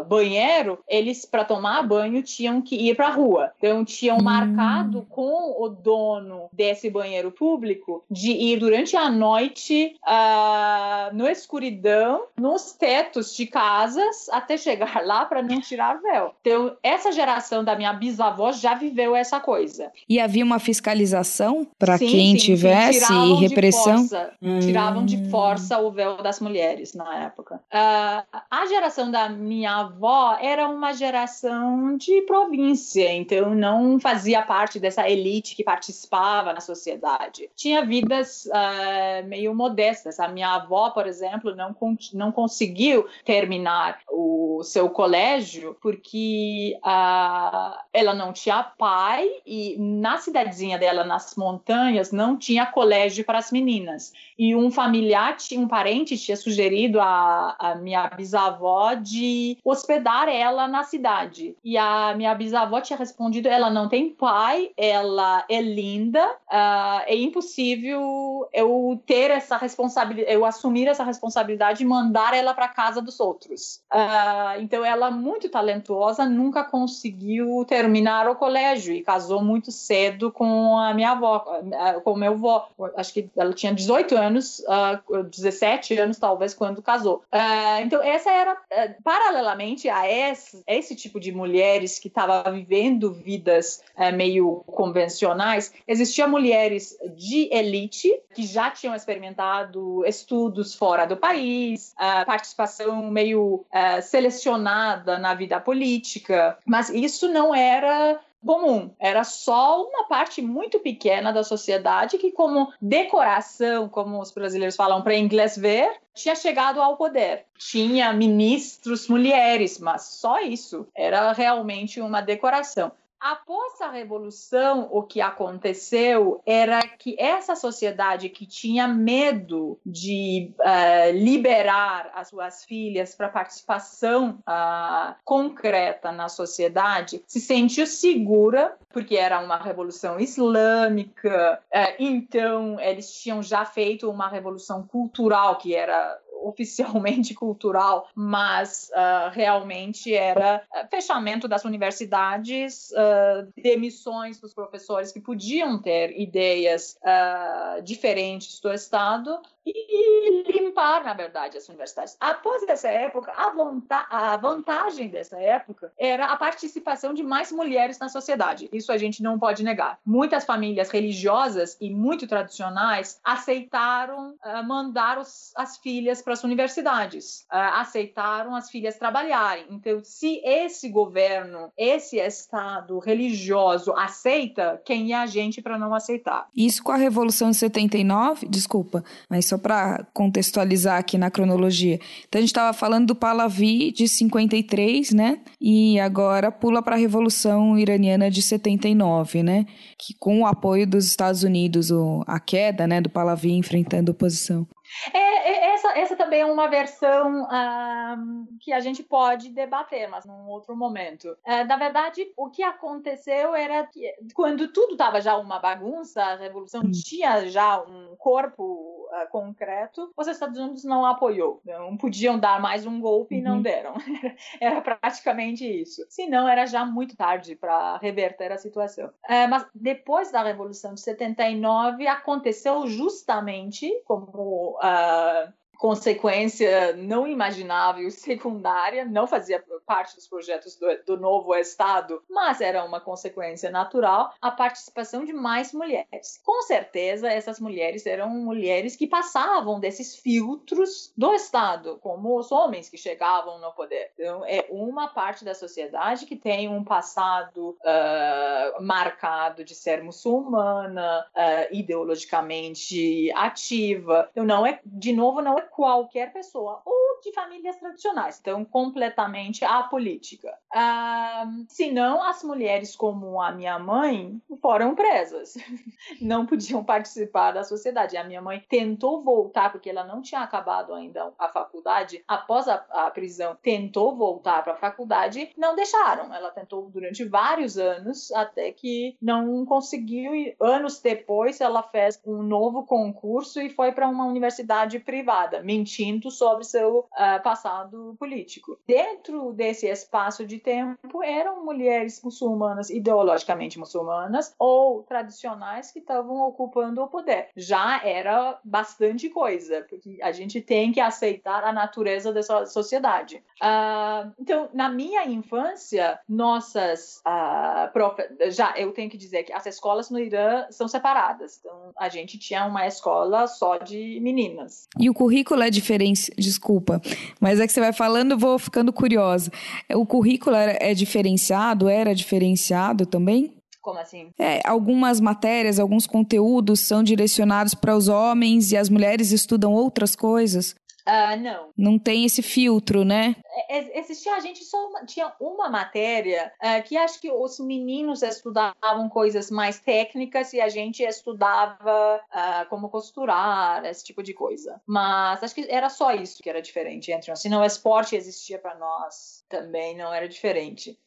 banheiro, eles, para tomar banho, tinham que ir para a rua. Então, tinham hum. marcado com o dono desse banheiro público de ir durante a noite uh, no escuridão, nos tetos de casas, até chegar lá para não tirar véu. Então, essa geração da minha bisavó já viveu essa coisa. E havia uma fiscalização para quem sim, tivesse sim, repressão? De força, hum. Tiravam de força o véu das mulheres na época. Uh, a geração da minha avó era um uma geração de província, então não fazia parte dessa elite que participava na sociedade. Tinha vidas uh, meio modestas. A minha avó, por exemplo, não, não conseguiu terminar o seu colégio porque uh, ela não tinha pai e na cidadezinha dela, nas montanhas, não tinha colégio para as meninas. E um familiar, um parente tinha sugerido a, a minha bisavó de hospedar ela na cidade. E a minha bisavó tinha respondido: ela não tem pai, ela é linda, uh, é impossível eu ter essa responsabilidade, eu assumir essa responsabilidade e mandar ela para casa dos outros. Uh, então, ela, muito talentosa, nunca conseguiu terminar o colégio e casou muito cedo com a minha avó, ah, com meu avô. Acho que ela tinha 18 anos, uh, 17 anos talvez, quando casou. Uh, então, essa era, uh, paralelamente a esse, esse tipo de mulheres que estava vivendo vidas é, meio convencionais, existiam mulheres de elite que já tinham experimentado estudos fora do país, participação meio é, selecionada na vida política, mas isso não era comum. Era só uma parte muito pequena da sociedade que, como decoração, como os brasileiros falam para inglês ver, tinha chegado ao poder. Tinha ministros mulheres, mas só isso. Era realmente uma decoração. Após a revolução, o que aconteceu era que essa sociedade que tinha medo de uh, liberar as suas filhas para participação uh, concreta na sociedade se sentiu segura, porque era uma revolução islâmica, uh, então eles tinham já feito uma revolução cultural que era oficialmente cultural, mas uh, realmente era ah, fechamento das universidades, uh, demissões dos professores que podiam ter ideias uh, diferentes do Estado e limpar, na verdade, as universidades. Após essa época, a, a vantagem dessa época era a participação de mais mulheres na sociedade. Isso a gente não pode negar. Muitas famílias religiosas e muito tradicionais aceitaram mandar os, as filhas para as universidades, uh, aceitaram as filhas trabalharem. Então, se esse governo, esse Estado religioso aceita, quem é a gente para não aceitar? Isso com a Revolução de 79, desculpa, mas só para contextualizar aqui na cronologia. Então a gente estava falando do Pahlavi de 53, né? E agora pula para a Revolução Iraniana de 79, né? Que com o apoio dos Estados Unidos, a queda, né, do Pahlavi enfrentando a oposição. É, é, essa, essa também é uma versão que a gente pode debater, mas num outro momento. Uh, na verdade, o que aconteceu era que quando tudo estava já uma bagunça, a revolução hum. tinha já um corpo uh, concreto, os Estados Unidos não apoiou. Não podiam dar mais um golpe uhum. e não uhum. deram. era praticamente isso. Se não, era já muito tarde para reverter a situação. Uh, mas depois da Revolução de 79, aconteceu justamente como uh, consequência não imaginável, secundária, não fazia parte dos projetos do, do novo Estado, mas era uma consequência natural, a participação de mais mulheres. Com certeza, essas mulheres eram mulheres que passavam desses filtros do Estado, como os homens que chegavam no poder. Então, é uma parte da sociedade que tem um passado uh, marcado de ser muçulmana, uh, ideologicamente ativa. Então, não é, de novo, não é qualquer pessoa, ou de famílias tradicionais, então completamente apolítica. Uh, senão, as mulheres como a minha mãe foram presas, não podiam participar da sociedade. A minha mãe tentou voltar, porque ela não tinha acabado ainda a faculdade, após a, a prisão, tentou voltar para a faculdade, não deixaram. Ela tentou durante vários anos, até que não conseguiu, e anos depois ela fez um novo concurso e foi para uma universidade privada, mentindo sobre seu uh, passado político. Dentro desse espaço de tempo, eram mulheres muçulmanas, ideologicamente muçulmanas, ou tradicionais que estavam ocupando o poder. Já era bastante coisa, porque a gente tem que aceitar a natureza dessa sociedade. Uh, então, na minha infância, nossas uh, já eu tenho que dizer que as escolas no Irã são separadas. Então, a gente tinha uma escola só de meninas. E o currículo é diferente, desculpa, mas é que você vai falando, vou ficando curiosa. O currículo é diferenciado, era diferenciado também? Como assim? É, algumas matérias, alguns conteúdos são direcionados para os homens e as mulheres estudam outras coisas? Uh, não. Não tem esse filtro, né? É, é, existia, a gente só tinha uma matéria uh, que acho que os meninos estudavam coisas mais técnicas e a gente estudava uh, como costurar, esse tipo de coisa. Mas acho que era só isso que era diferente entre nós. Se não, esporte existia para nós também, não era diferente.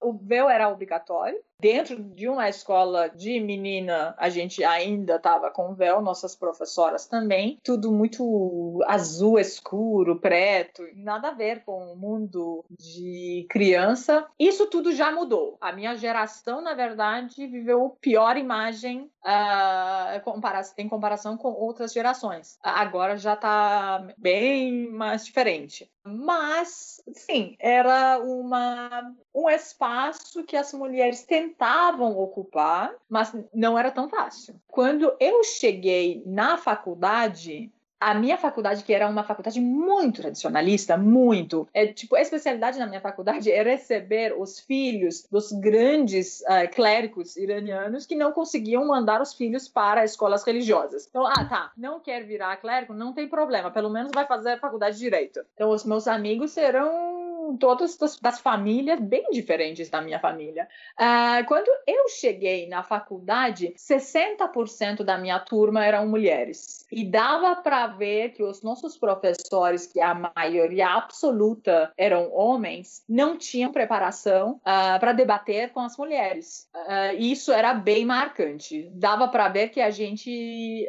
O véu era obrigatório, Dentro de uma escola de menina, a gente ainda estava com véu, nossas professoras também. Tudo muito azul escuro, preto, nada a ver com o mundo de criança. Isso tudo já mudou. A minha geração, na verdade, viveu a pior imagem uh, em comparação com outras gerações. Agora já está bem mais diferente. Mas, sim, era uma, um espaço que as mulheres tentavam tentavam ocupar, mas não era tão fácil. Quando eu cheguei na faculdade, a minha faculdade, que era uma faculdade muito tradicionalista, muito. É, tipo, a especialidade na minha faculdade é receber os filhos dos grandes uh, clérigos iranianos que não conseguiam mandar os filhos para escolas religiosas. Então, ah, tá, não quer virar clérigo, não tem problema, pelo menos vai fazer a faculdade de direito. Então, os meus amigos serão todas das, das, famílias bem diferentes da minha família. Uh, quando eu cheguei na faculdade, 60% da minha turma eram mulheres. E dava para ver que os nossos professores, que a maioria absoluta eram homens, não tinham preparação uh, ah, para debater com as mulheres. Uh, isso era bem marcante. Dava para ver que a gente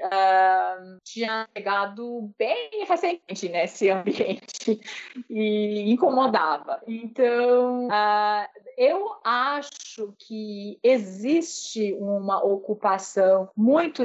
tinha chegado bem recente nesse ambiente e incomodava então, uh, eu acho que existe uma ocupação muito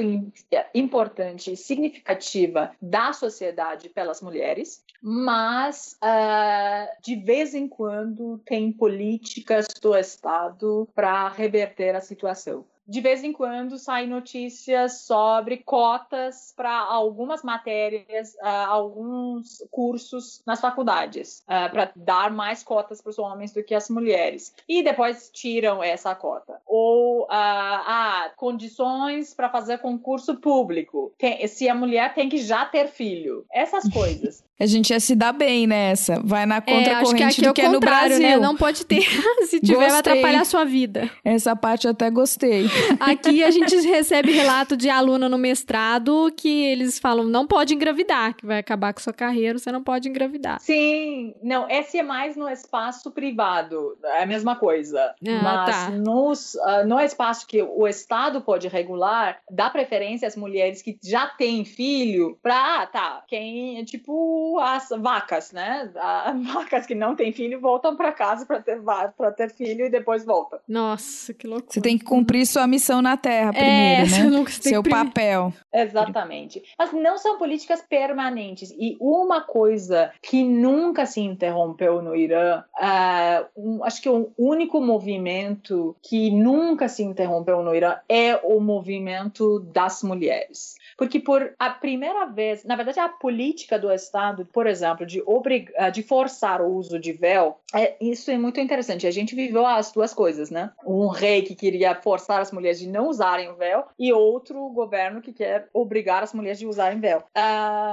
importante e significativa da sociedade pelas mulheres, mas uh, de vez em quando tem políticas do Estado para reverter a situação de vez em quando saem notícias sobre cotas para algumas matérias, uh, alguns cursos nas faculdades, uh, para dar mais cotas para os homens do que as mulheres. E depois tiram essa cota. Ou uh, ah, condições para fazer concurso público. Tem, se a mulher tem que já ter filho. Essas coisas. A gente ia se dar bem nessa. Vai na contracorrente é, do que é no né? Brasil. Né? Não pode ter. se tiver, gostei. vai atrapalhar a sua vida. Essa parte eu até gostei. Aqui a gente recebe relato de aluna no mestrado que eles falam não pode engravidar, que vai acabar com sua carreira, você não pode engravidar. Sim, não, esse é mais no espaço privado, é a mesma coisa. Ah, Mas tá. nos, uh, no espaço que o Estado pode regular, dá preferência às mulheres que já têm filho para, ah, tá, quem, tipo, as vacas, né? As vacas que não têm filho voltam para casa para ter para ter filho e depois voltam. Nossa, que loucura. Você tem que cumprir sua sua missão na Terra primeiro, é, né? Seu papel. Exatamente. Mas não são políticas permanentes. E uma coisa que nunca se interrompeu no Irã, uh, um, acho que o único movimento que nunca se interrompeu no Irã é o movimento das mulheres. Porque por a primeira vez, na verdade, a política do Estado, por exemplo, de, obrigar, de forçar o uso de véu, é, isso é muito interessante. A gente viveu as duas coisas, né? Um rei que queria forçar as mulheres de não usarem o véu e outro governo que quer obrigar as mulheres de usarem véu.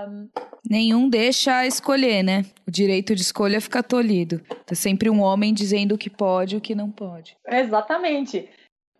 Um... Nenhum deixa escolher, né? O direito de escolha fica tolhido. Tá sempre um homem dizendo o que pode e o que não pode. Exatamente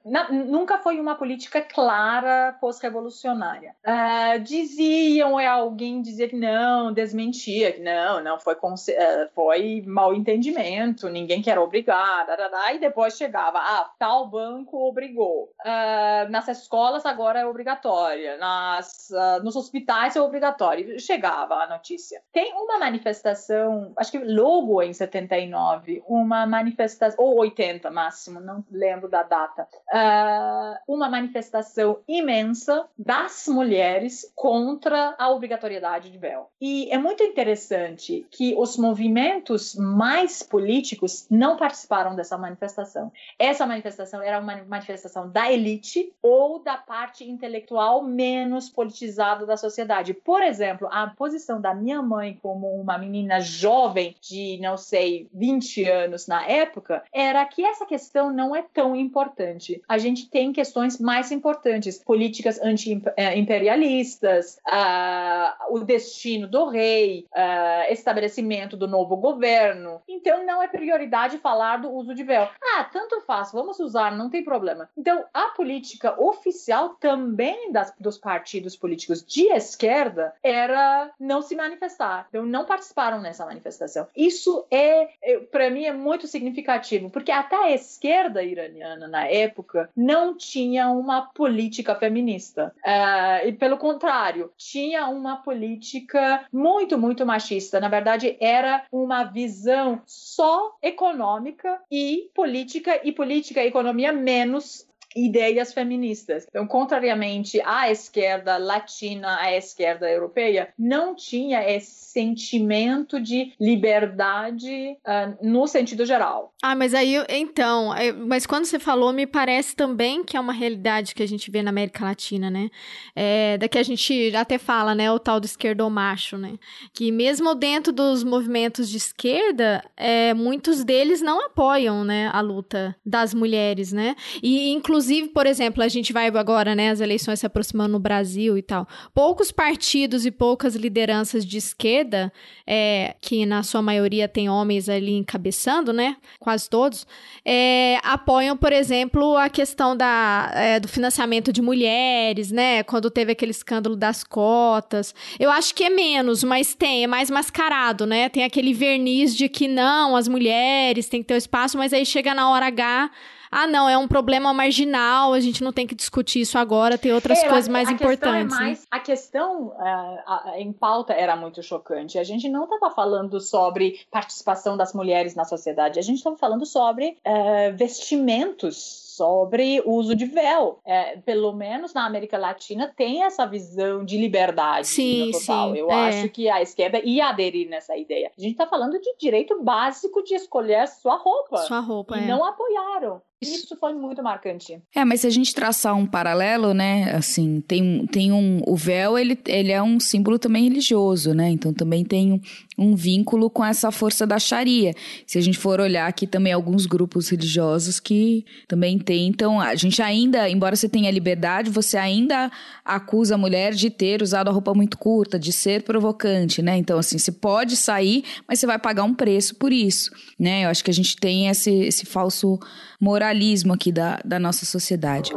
na, nunca foi uma política clara pós-revolucionária. Uh, diziam, é alguém que não, desmentia, que não, não, foi, uh, foi mal entendimento, ninguém quer obrigar, e depois chegava, ah, tal banco obrigou. Uh, nas escolas agora é obrigatória, nas, nos hospitais é obrigatório. Chegava a notícia. Tem uma manifestação, acho que logo em 79, uma manifestação, ou 80 máximo, não lembro da data, uh, uma manifestação imensa das mulheres contra a obrigatoriedade de véu. E é muito interessante que os movimentos mais políticos não participaram dessa manifestação. Essa manifestação era uma manifestação da elite ou da parte intelectual menos politizada da sociedade. Por exemplo, a posição da minha mãe como uma menina jovem de, não sei, 20 anos na época, era que essa questão não é tão importante a gente tem questões mais importantes, políticas anti-imperialistas, uh, o destino do rei, uh, estabelecimento do novo governo. Então, não é prioridade falar do uso de véu. Ah, tanto faz, vamos usar, não tem problema. Então, a política oficial também das, dos partidos políticos de esquerda era não se manifestar. Então, não participaram nessa manifestação. Isso é, é para mim, é muito significativo, porque até a esquerda iraniana, na época, época não tinha uma política feminista. Uh, e pelo contrário, tinha uma política muito, muito machista. Na verdade, era uma visão só econômica e política, e política e economia menos ideias feministas. Então, contrariamente à esquerda latina, à esquerda europeia, não tinha esse sentimento de liberdade uh, no sentido geral. Ah, mas aí, então, mas quando você falou, me parece também que é uma realidade que a gente vê na América Latina, né? É, daqui a gente até fala, né, o tal do esquerdomacho, né? Que mesmo dentro dos movimentos de esquerda, é, muitos deles não apoiam, né, a luta das mulheres, né? E, inclusive, Inclusive, por exemplo, a gente vai agora, né, as eleições se aproximando no Brasil e tal. Poucos partidos e poucas lideranças de esquerda, é, que na sua maioria tem homens ali encabeçando, né, quase todos, é, apoiam, por exemplo, a questão da, é, do financiamento de mulheres, né, quando teve aquele escândalo das cotas. Eu acho que é menos, mas tem, é mais mascarado, né? Tem aquele verniz de que não, as mulheres têm que ter o espaço, mas aí chega na hora H ah, não, é um problema marginal, a gente não tem que discutir isso agora, tem outras é, coisas mais a importantes. Questão é mais, né? A questão uh, em pauta era muito chocante. A gente não estava falando sobre participação das mulheres na sociedade, a gente estava falando sobre uh, vestimentos sobre o uso de véu. É, pelo menos na América Latina tem essa visão de liberdade sim, total. Sim, Eu é. acho que a esquerda ia aderir nessa ideia. A gente está falando de direito básico de escolher sua roupa. Sua roupa, e é. não apoiaram. Isso foi muito marcante. É, mas se a gente traçar um paralelo, né, assim, tem, tem um... O véu, ele, ele é um símbolo também religioso, né? Então também tem um, um vínculo com essa força da Sharia. Se a gente for olhar aqui também alguns grupos religiosos que também tentam... A gente ainda, embora você tenha liberdade, você ainda acusa a mulher de ter usado a roupa muito curta, de ser provocante, né? Então, assim, você pode sair, mas você vai pagar um preço por isso, né? Eu acho que a gente tem esse, esse falso moralismo aqui da, da nossa sociedade.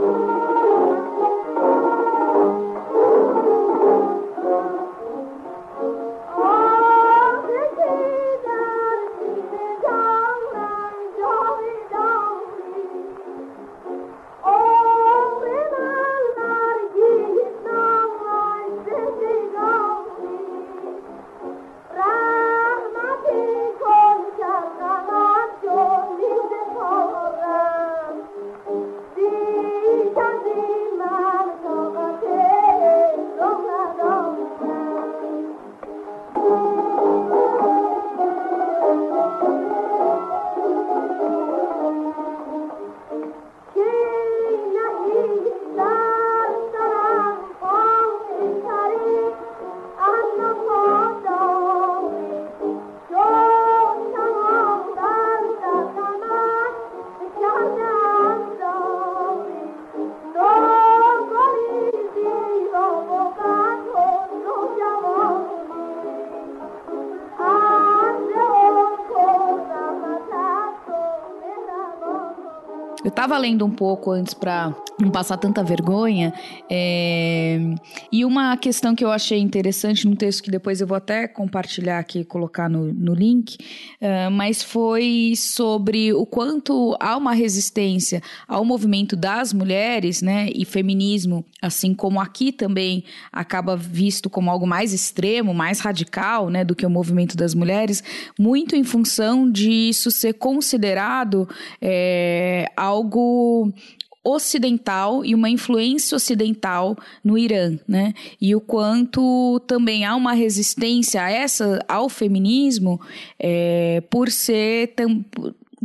Tava lendo um pouco antes para não passar tanta vergonha. É... E uma questão que eu achei interessante no texto, que depois eu vou até compartilhar aqui, colocar no, no link, uh, mas foi sobre o quanto há uma resistência ao movimento das mulheres, né? E feminismo, assim como aqui também acaba visto como algo mais extremo, mais radical, né? Do que o movimento das mulheres, muito em função de isso ser considerado é, algo ocidental e uma influência ocidental no Irã, né? E o quanto também há uma resistência a essa ao feminismo é, por ser tam,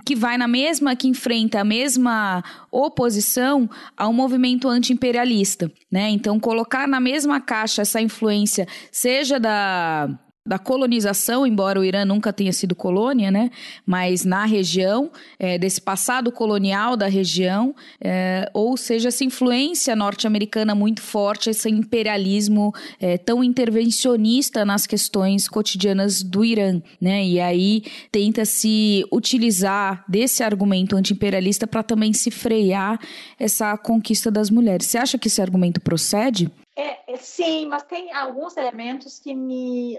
que vai na mesma, que enfrenta a mesma oposição ao movimento anti-imperialista, né? Então colocar na mesma caixa essa influência, seja da da colonização, embora o Irã nunca tenha sido colônia, né? Mas na região, é, desse passado colonial da região, é, ou seja, essa influência norte-americana muito forte, esse imperialismo é, tão intervencionista nas questões cotidianas do Irã, né? E aí tenta se utilizar desse argumento anti-imperialista para também se frear essa conquista das mulheres. Você acha que esse argumento procede? É, é, sim, mas tem alguns elementos que me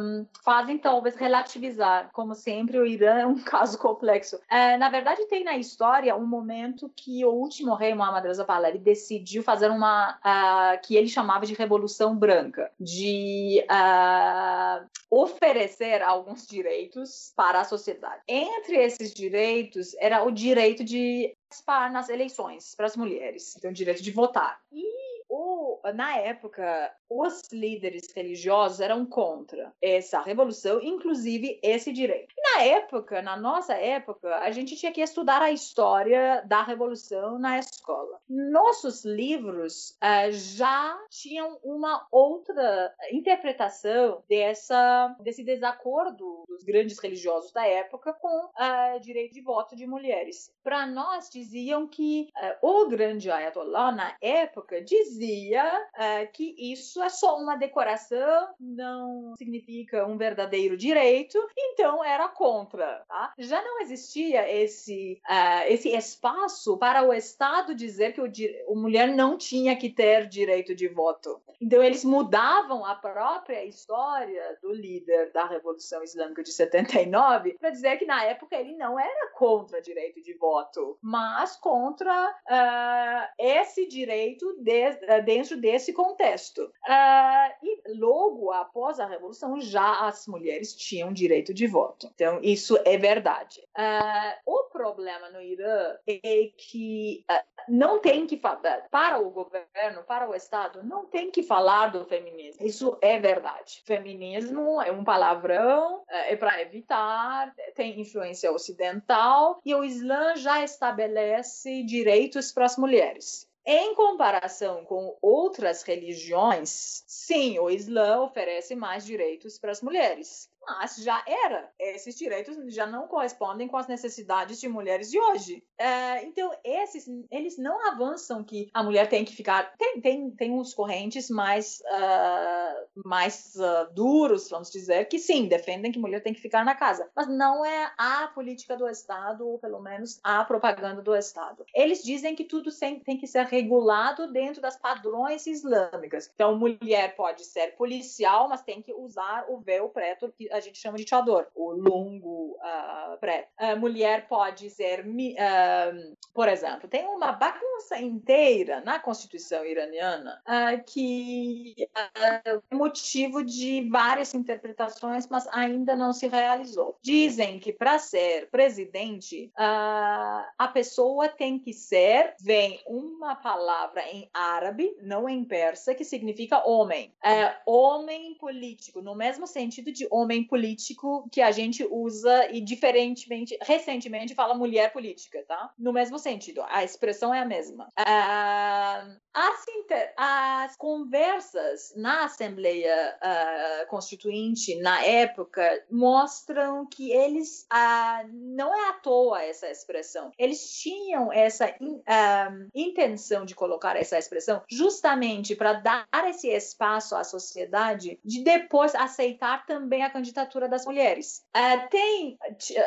um, fazem talvez relativizar. Como sempre, o Irã é um caso complexo. É, na verdade, tem na história um momento que o último rei Muhammad Reza Pahlavi decidiu fazer uma uh, que ele chamava de Revolução Branca, de uh, oferecer alguns direitos para a sociedade. Entre esses direitos era o direito de participar nas eleições para as mulheres, então o direito de votar. E o, na época, os líderes religiosos eram contra essa revolução, inclusive esse direito. Na época, na nossa época, a gente tinha que estudar a história da revolução na escola. Nossos livros uh, já tinham uma outra interpretação dessa, desse desacordo dos grandes religiosos da época com o uh, direito de voto de mulheres. Para nós, diziam que uh, o grande Ayatollah, na época, dizia é, que isso é só uma decoração, não significa um verdadeiro direito, então era contra. Tá? Já não existia esse, uh, esse espaço para o Estado dizer que o, a mulher não tinha que ter direito de voto. Então eles mudavam a própria história do líder da Revolução Islâmica de 79 para dizer que na época ele não era contra direito de voto, mas contra uh, esse direito de, dentro desse contexto. Uh, e logo após a Revolução, já as mulheres tinham direito de voto. Então, isso é verdade. Uh, o problema no Irã é que uh, não tem que falar, para o governo, para o Estado, não tem que falar do feminismo. Isso é verdade. Feminismo é um palavrão, é para evitar, tem influência ocidental e o Islã já estabelece direitos para as mulheres. Em comparação com outras religiões, sim, o Islã oferece mais direitos para as mulheres mas já era. Esses direitos já não correspondem com as necessidades de mulheres de hoje. É, então, esses, eles não avançam que a mulher tem que ficar. Tem, tem, tem uns correntes mais, uh, mais uh, duros, vamos dizer, que sim, defendem que mulher tem que ficar na casa. Mas não é a política do Estado, ou pelo menos a propaganda do Estado. Eles dizem que tudo tem que ser regulado dentro das padrões islâmicas. Então, mulher pode ser policial, mas tem que usar o véu preto, que a gente chama de chador, o longo uh. A mulher pode ser, uh, por exemplo, tem uma bagunça inteira na Constituição iraniana uh, que é motivo de várias interpretações, mas ainda não se realizou. Dizem que para ser presidente, a pessoa tem que ser, vem uma palavra em árabe, não em persa, que significa homem. É, homem político, no mesmo sentido de homem político que a gente usa e diferentemente, recentemente fala mulher política, tá? No mesmo sentido, a expressão é a mesma. Uh, as, inter, as conversas na Assembleia uh, Constituinte, na época, mostram que eles, uh, não é à toa essa expressão, eles tinham essa in, uh, intenção de colocar essa expressão justamente para dar esse espaço à sociedade de depois aceitar também a candidatura das mulheres. tem,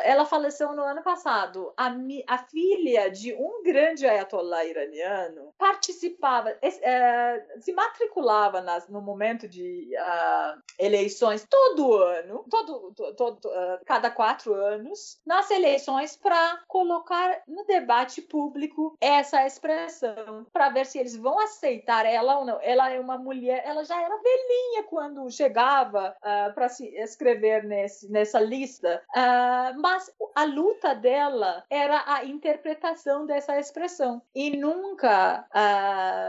ela faleceu no ano passado, a, a filha de um grande ayatollah iraniano participava, é, se matriculava nas, no momento de uh, eleições todo ano, todo, todo uh, cada quatro anos, nas eleições para colocar no debate público essa expressão, para ver se eles vão aceitar ela ou não. Ela é uma mulher, ela já era velhinha quando chegava uh, ah, para se escrever nesse, nessa lista, mas a luta dela era a interpretação dessa expressão e nunca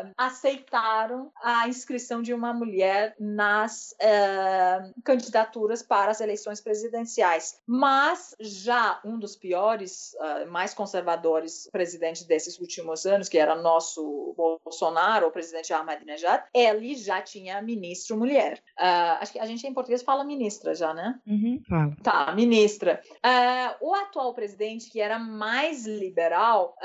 uh, aceitaram a inscrição de uma mulher nas uh, candidaturas para as eleições presidenciais. Mas já um dos piores, uh, mais conservadores presidentes desses últimos anos, que era nosso Bolsonaro, o presidente Ahmadinejad, ele já tinha ministro mulher. acho que a gente em português fala ministra já, né? Uhum, fala. Tá, ministra. o atual presidente, que era mais liberal,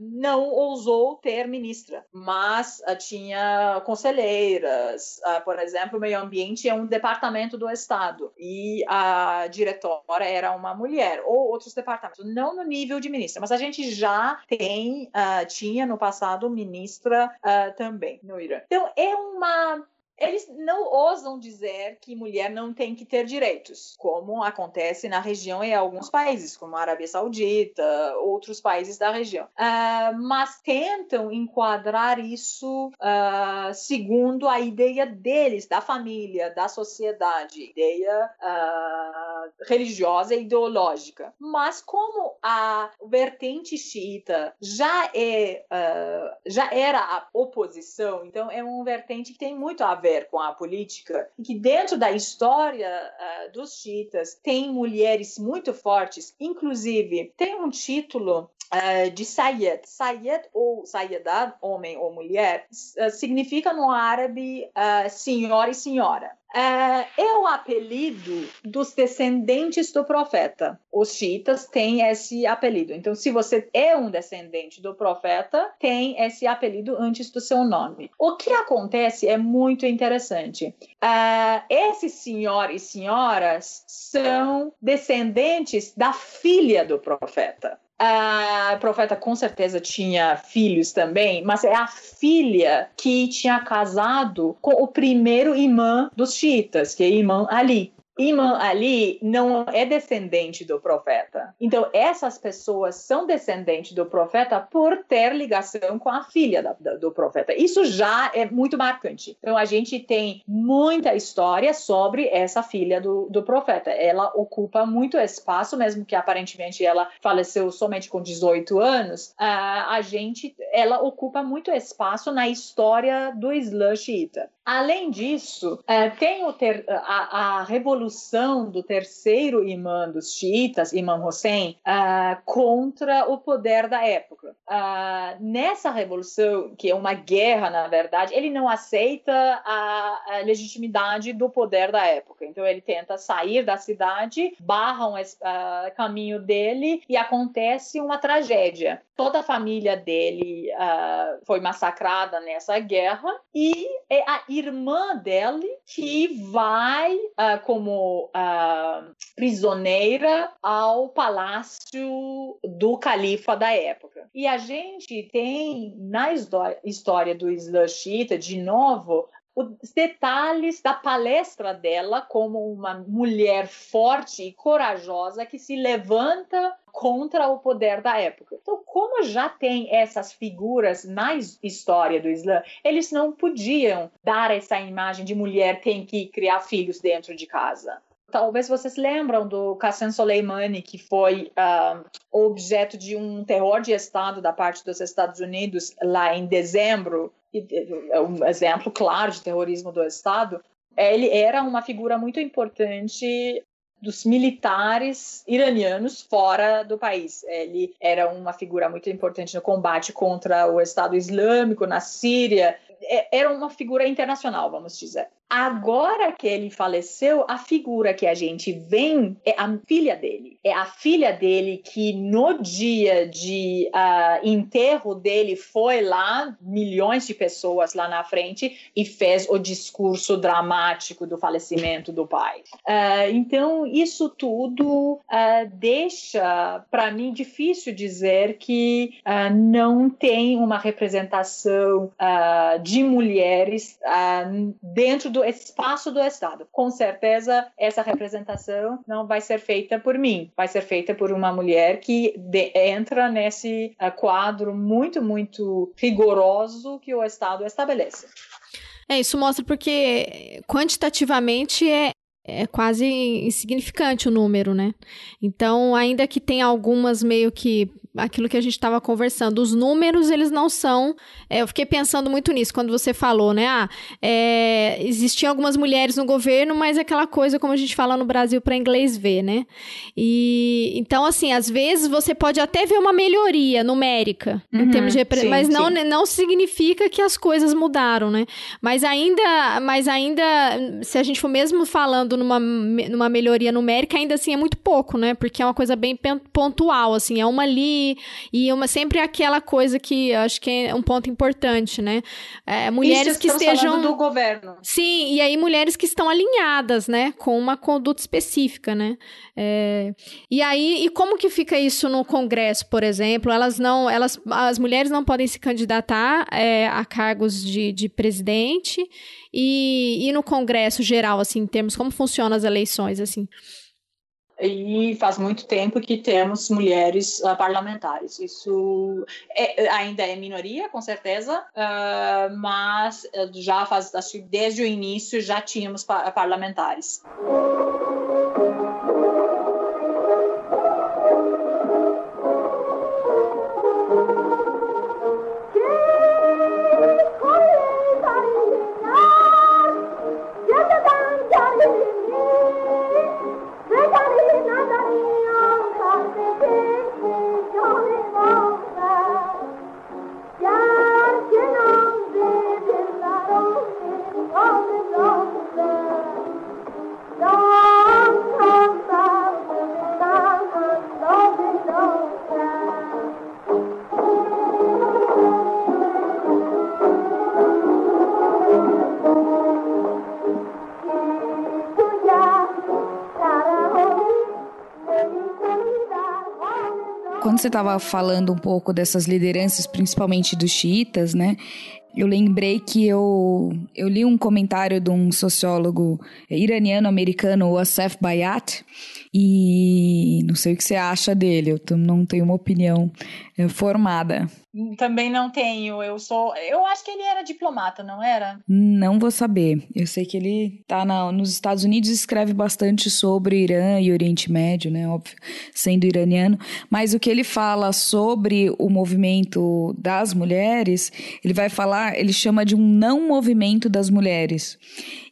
não ousou ter ministra, mas uh, tinha conselheiras, uh, por exemplo, o meio ambiente é um departamento do Estado e a diretora era uma mulher, ou outros departamentos, não no nível de ministra, mas a gente já tem, uh, tinha no passado ministra também no Irã. Então é uma eles não ousam dizer que mulher não tem que ter direitos, como acontece na região em alguns países, como a Arábia Saudita, outros países da região. Uh, mas tentam enquadrar isso uh, segundo a ideia deles, da família, da sociedade, ideia uh, religiosa e ideológica. Mas como a vertente xiita já é já era a oposição, então é uma vertente que tem muito a ver com a política, e que dentro da história uh, dos chiitas tem mulheres muito fortes, inclusive tem um título Uh, de Sayed. Sayed ou Sayedat, homem ou mulher, uh, significa no árabe uh, senhor e senhora. É, é o apelido dos descendentes do profeta. Os xiitas têm esse apelido. Então, se você é um descendente do profeta, tem esse apelido antes do seu nome. O que acontece é muito interessante. Uh, esses senhores e senhoras são descendentes da filha do profeta. A profeta com certeza tinha filhos também, mas é a filha que tinha casado com o primeiro imã dos xiitas, que é Imã Ali. Imã Ali não é descendente do profeta. Então, essas pessoas são descendentes do profeta por ter ligação com a filha da, da, do profeta. Isso já é muito marcante. Então, a gente tem muita história sobre essa filha do, do profeta. Ela ocupa muito espaço, mesmo que aparentemente ela faleceu somente com 18 anos. a gente, ela ocupa muito espaço na história do Islã xiita. Além disso, é, tem ter, a, a, revolução do terceiro imã dos xiitas, Imam Hussein, uh, contra o poder da época. Uh, nessa revolução, que é uma guerra, na verdade, ele não aceita a, a, legitimidade do poder da época. Então, ele tenta sair da cidade, barram o uh, caminho dele e acontece uma tragédia. Toda a família dele foi massacrada nessa guerra e é a irmã dele que vai uh, como uh, prisioneira ao palácio do califa da época. E a gente tem na história do Islã Shita, de novo, os detalhes da palestra dela como uma mulher forte e corajosa que se levanta contra o poder da época. Então, como já tem essas figuras na história do Islã, eles não podiam dar essa imagem de mulher tem que criar filhos dentro de casa. Talvez vocês lembram do Qasem Soleimani, que foi uh, objeto de um terror de Estado da parte dos Estados Unidos lá em dezembro é um exemplo claro de terrorismo do Estado, ele era uma figura muito importante dos militares iranianos fora do país. Ele era uma figura muito importante no combate contra o Estado Islâmico na Síria. É, era uma figura internacional, vamos dizer. Agora que ele faleceu, a figura que a gente vê é a filha dele. É a filha dele que no dia de uh, enterro dele foi lá, milhões de pessoas lá na frente, e fez o discurso dramático do falecimento do pai. Uh, então, isso tudo uh, deixa, para mim, difícil dizer que não tem uma representação de mulheres dentro do espaço do Estado. Com certeza, essa representação não vai ser feita por mim, vai ser feita por uma mulher que de, entra nesse uh, quadro muito, muito rigoroso que o Estado estabelece. É, isso mostra porque quantitativamente é, é quase insignificante o número, né? Então, ainda que tenha algumas meio que aquilo que a gente estava conversando. Os números, eles não são. É, eu fiquei pensando muito nisso quando você falou, né? Ah, é, existiam algumas mulheres no governo, mas aquela coisa, como a gente fala no Brasil, para inglês ver, né? E então, assim, às vezes você pode até ver uma melhoria numérica uhum, em termos de sim, mas não, não significa que as coisas mudaram, né? Mas ainda, mas ainda, se a gente for mesmo falando numa, numa melhoria numérica, ainda assim é muito pouco, né? Porque é uma coisa bem pontual, assim, é uma ali e uma sempre aquela coisa que acho que é um ponto importante, né? É, mulheres Isso, que estejam do governo. Sim, e aí mulheres que estão alinhadas, né, com uma conduta específica, né? É... E aí, e como que fica isso no Congresso, por exemplo? Elas não, elas, as mulheres não podem se candidatar é, a cargos de, de presidente e, e no Congresso geral, assim, em termos como funcionam as eleições, assim e faz muito tempo que temos mulheres uh, parlamentares. Isso é, ainda é minoria, com certeza, uh, mas já faz, acho que desde o início já tínhamos parlamentares. Quando você estava falando um pouco dessas lideranças, principalmente dos xiitas, né? Eu lembrei que eu, eu li um comentário de um sociólogo iraniano-americano, o Asef Bayat, e não sei o que você acha dele, eu não tenho uma opinião eh, formada. Também não tenho. Eu sou. Eu acho que ele era diplomata, não era? Não vou saber. Eu sei que ele tá na, nos Estados Unidos e escreve bastante sobre Irã e Oriente Médio, né? Óbvio, sendo iraniano. Mas o que ele fala sobre o movimento das mulheres, ele vai falar, ele chama de um não movimento das mulheres.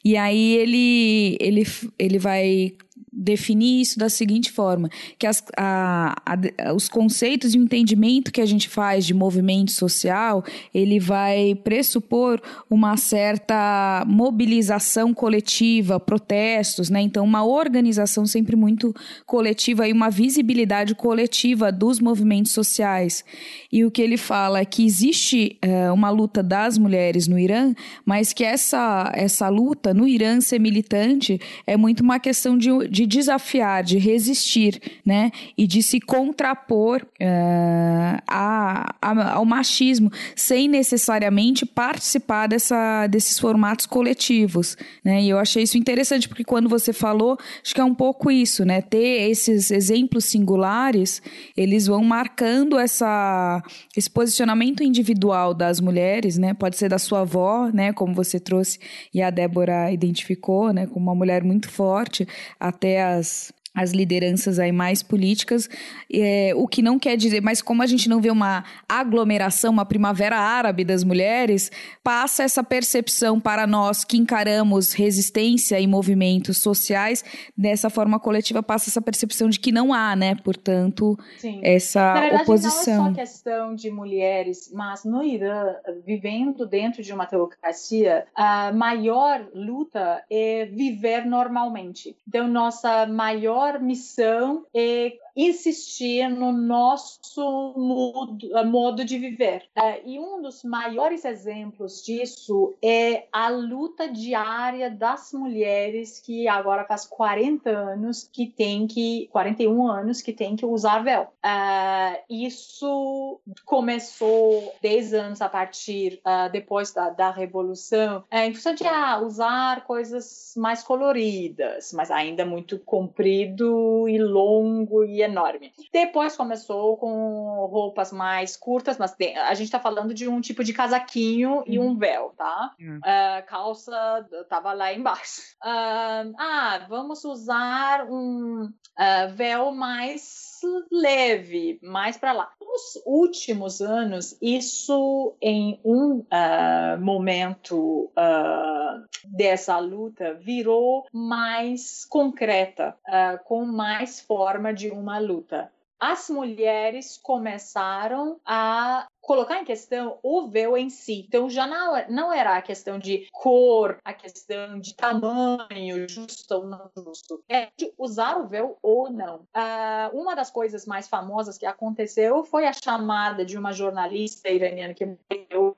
E aí ele, ele, ele vai definir isso da seguinte forma: que as, a, a, os conceitos e o entendimento que a gente faz de movimento social, ele vai pressupor uma certa mobilização coletiva, protestos, né? Então, uma organização sempre muito coletiva e uma visibilidade coletiva dos movimentos sociais. E o que ele fala é que existe é, uma luta das mulheres no Irã, mas que essa, essa luta no Irã ser militante é muito uma questão de, de desafiar, de resistir, né? E de se contrapor uh, a, a, ao machismo, sem necessariamente participar dessa, desses formatos coletivos, né? E eu achei isso interessante, porque quando você falou, acho que é um pouco isso, né? Ter esses exemplos singulares, eles vão marcando essa, esse posicionamento individual das mulheres, né? Pode ser da sua avó, né? Como você trouxe e a Débora identificou, né? Como uma mulher muito forte, até as as lideranças aí mais políticas, é, o que não quer dizer, mas como a gente não vê uma aglomeração, uma primavera árabe das mulheres, passa essa percepção para nós que encaramos resistência e movimentos sociais, dessa forma coletiva passa essa percepção de que não há, né, portanto, Sim. essa verdade, oposição. Não é só questão de mulheres, mas no Irã, vivendo dentro de uma teocracia, a maior luta é viver normalmente. Então, nossa maior maior missão é insistir no nosso modo, eh, modo de viver. Uh, e um dos maiores exemplos disso é a luta diária das mulheres que agora faz 40 anos que tem que 41 anos que tem que usar véu. Uh, isso começou 10 anos a partir uh, depois da, da revolução, é importante de ah, usar coisas mais coloridas, mas ainda muito comprido e longo e enorme. Depois começou com roupas mais curtas, mas a gente tá falando de um tipo de casaquinho uhum. e um véu, tá? Uhum. Uh, calça tava lá embaixo. Uh, ah, vamos usar um uh, véu mais leve, mais para lá. Nos últimos anos, isso em um uh, momento uh, dessa luta virou mais concreta, uh, com mais forma de uma luta as mulheres começaram a colocar em questão o véu em si. Então já não, era a questão de cor, a questão de tamanho, justo ou não justo, é de usar o véu ou não. Uh, uma das coisas mais famosas que aconteceu foi a chamada de uma jornalista iraniana que morreu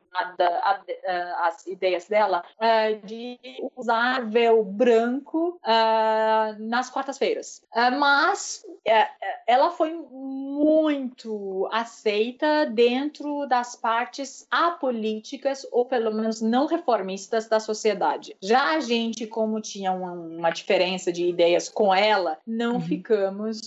as ideias dela uh, de usar véu branco nas quartas-feiras. Mas ela foi muito aceita dentro das partes apolíticas ou pelo menos não reformistas da sociedade. Já a gente, como tinha uma, uma diferença de ideias com ela, não uhum. ficamos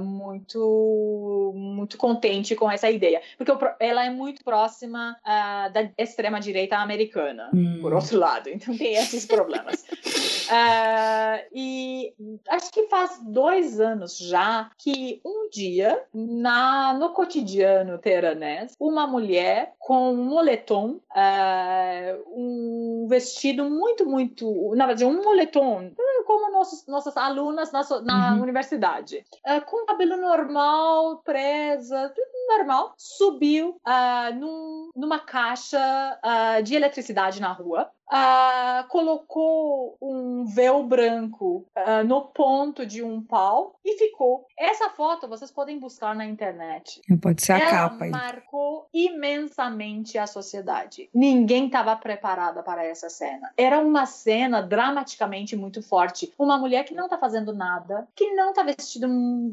muito muito contente com essa ideia, porque ela é muito próxima uh, da extrema-direita americana, hum. por outro lado. Então tem esses problemas. uh, e acho que faz dois anos já que um dia, na, no cotidiano uma mulher com um moletom, uh, um vestido muito, muito. Na verdade, um moletom, como nossos, nossas alunas na, na uhum. universidade, uh, com cabelo normal, presa, normal, subiu uh, num, numa caixa de eletricidade na rua uh, colocou um véu branco uh, no ponto de um pau e ficou. Essa foto vocês podem buscar na internet. Pode ser a Ela capa. Ela marcou imensamente a sociedade. Ninguém estava preparada para essa cena. Era uma cena dramaticamente muito forte. Uma mulher que não está fazendo nada, que não está vestida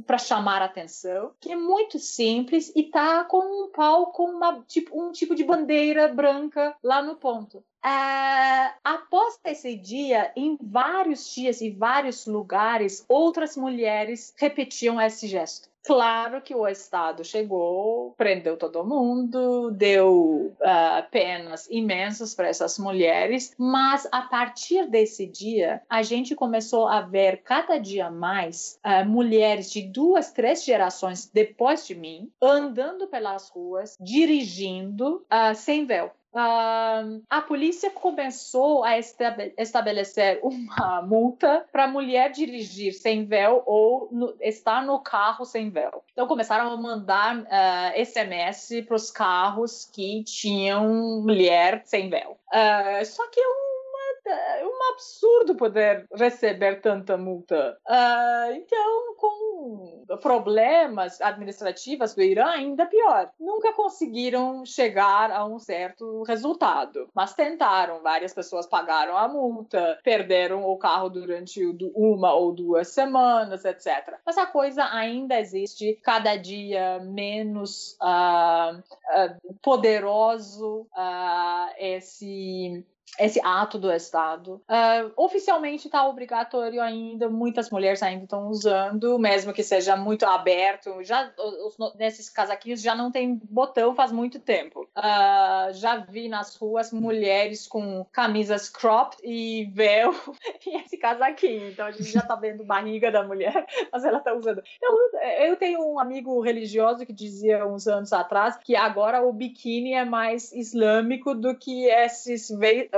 para chamar atenção, que é muito simples e tá com um pau com uma, tipo, um tipo de bandeira branca lá no ponto. Uh, após esse dia, em vários dias e vários lugares, outras mulheres repetiam esse gesto. Claro que o Estado chegou, prendeu todo mundo, deu uh, penas imensas para essas mulheres, mas a partir desse dia, a gente começou a ver cada dia mais uh, mulheres de duas, três gerações depois de mim andando pelas ruas, dirigindo uh, sem véu. A polícia começou a estabelecer uma multa para mulher dirigir sem véu ou no, estar no carro sem véu. Então começaram a mandar uh, ah, SMS para os carros que tinham mulher sem véu. Uh, só que eu é um absurdo poder receber tanta multa. Uh, então, com problemas administrativos do Irã, ainda pior. Nunca conseguiram chegar a um certo resultado, mas tentaram. Várias pessoas pagaram a multa, perderam o carro durante uma ou duas semanas, etc. Mas a coisa ainda existe cada dia menos uh, uh, poderoso esse esse ato do Estado. Uh, oficialmente está obrigatório ainda, muitas mulheres ainda estão usando, mesmo que seja muito aberto. Já os, nesses casaquinhos já não tem botão faz muito tempo. Uh, já vi nas ruas mulheres com camisas cropped e véu e esse casaquinho. Então a gente já está vendo barriga da mulher, mas ela está usando. Então, eu tenho um amigo religioso que dizia uns anos atrás que agora o biquíni é mais islâmico do que esses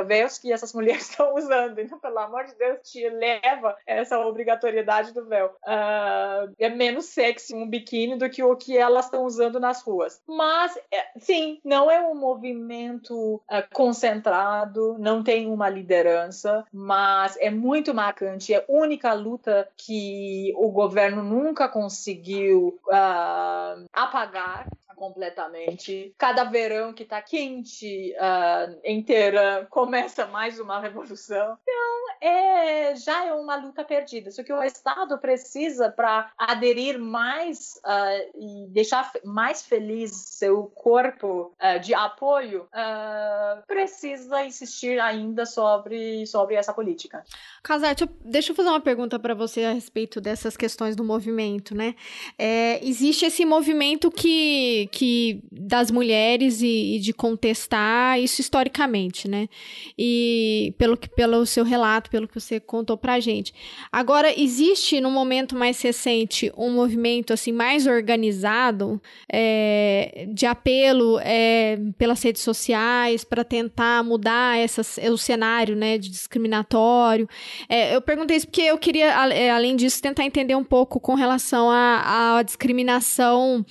véus que essas mulheres estão usando. Então, pelo amor de Deus, te leva essa obrigatoriedade do véu. Uh, é menos sexy um biquíni do que o que elas estão usando nas ruas. Mas, é, sim, não é um movimento uh, concentrado, não tem uma liderança, mas é muito marcante. É a única luta que o governo nunca conseguiu uh, apagar completamente. Cada verão que tá quente uh, inteira começa mais uma revolução. Então, é, já é uma luta perdida. Só que o Estado precisa para aderir mais uh, e deixar mais feliz seu corpo uh, de apoio, precisa insistir ainda sobre, sobre essa política. Deixa, deixa eu fazer uma pergunta para você a respeito dessas questões do movimento, né? É, existe esse movimento que que das mulheres e, e, de contestar isso historicamente, né? E pelo que pelo seu relato, pelo que você contou pra gente. Agora existe no momento mais recente um movimento assim mais organizado é, de apelo é, pelas redes sociais para tentar mudar essas, o cenário, né, de discriminatório. É, eu perguntei isso porque eu queria, além disso, tentar entender um pouco com relação à discriminação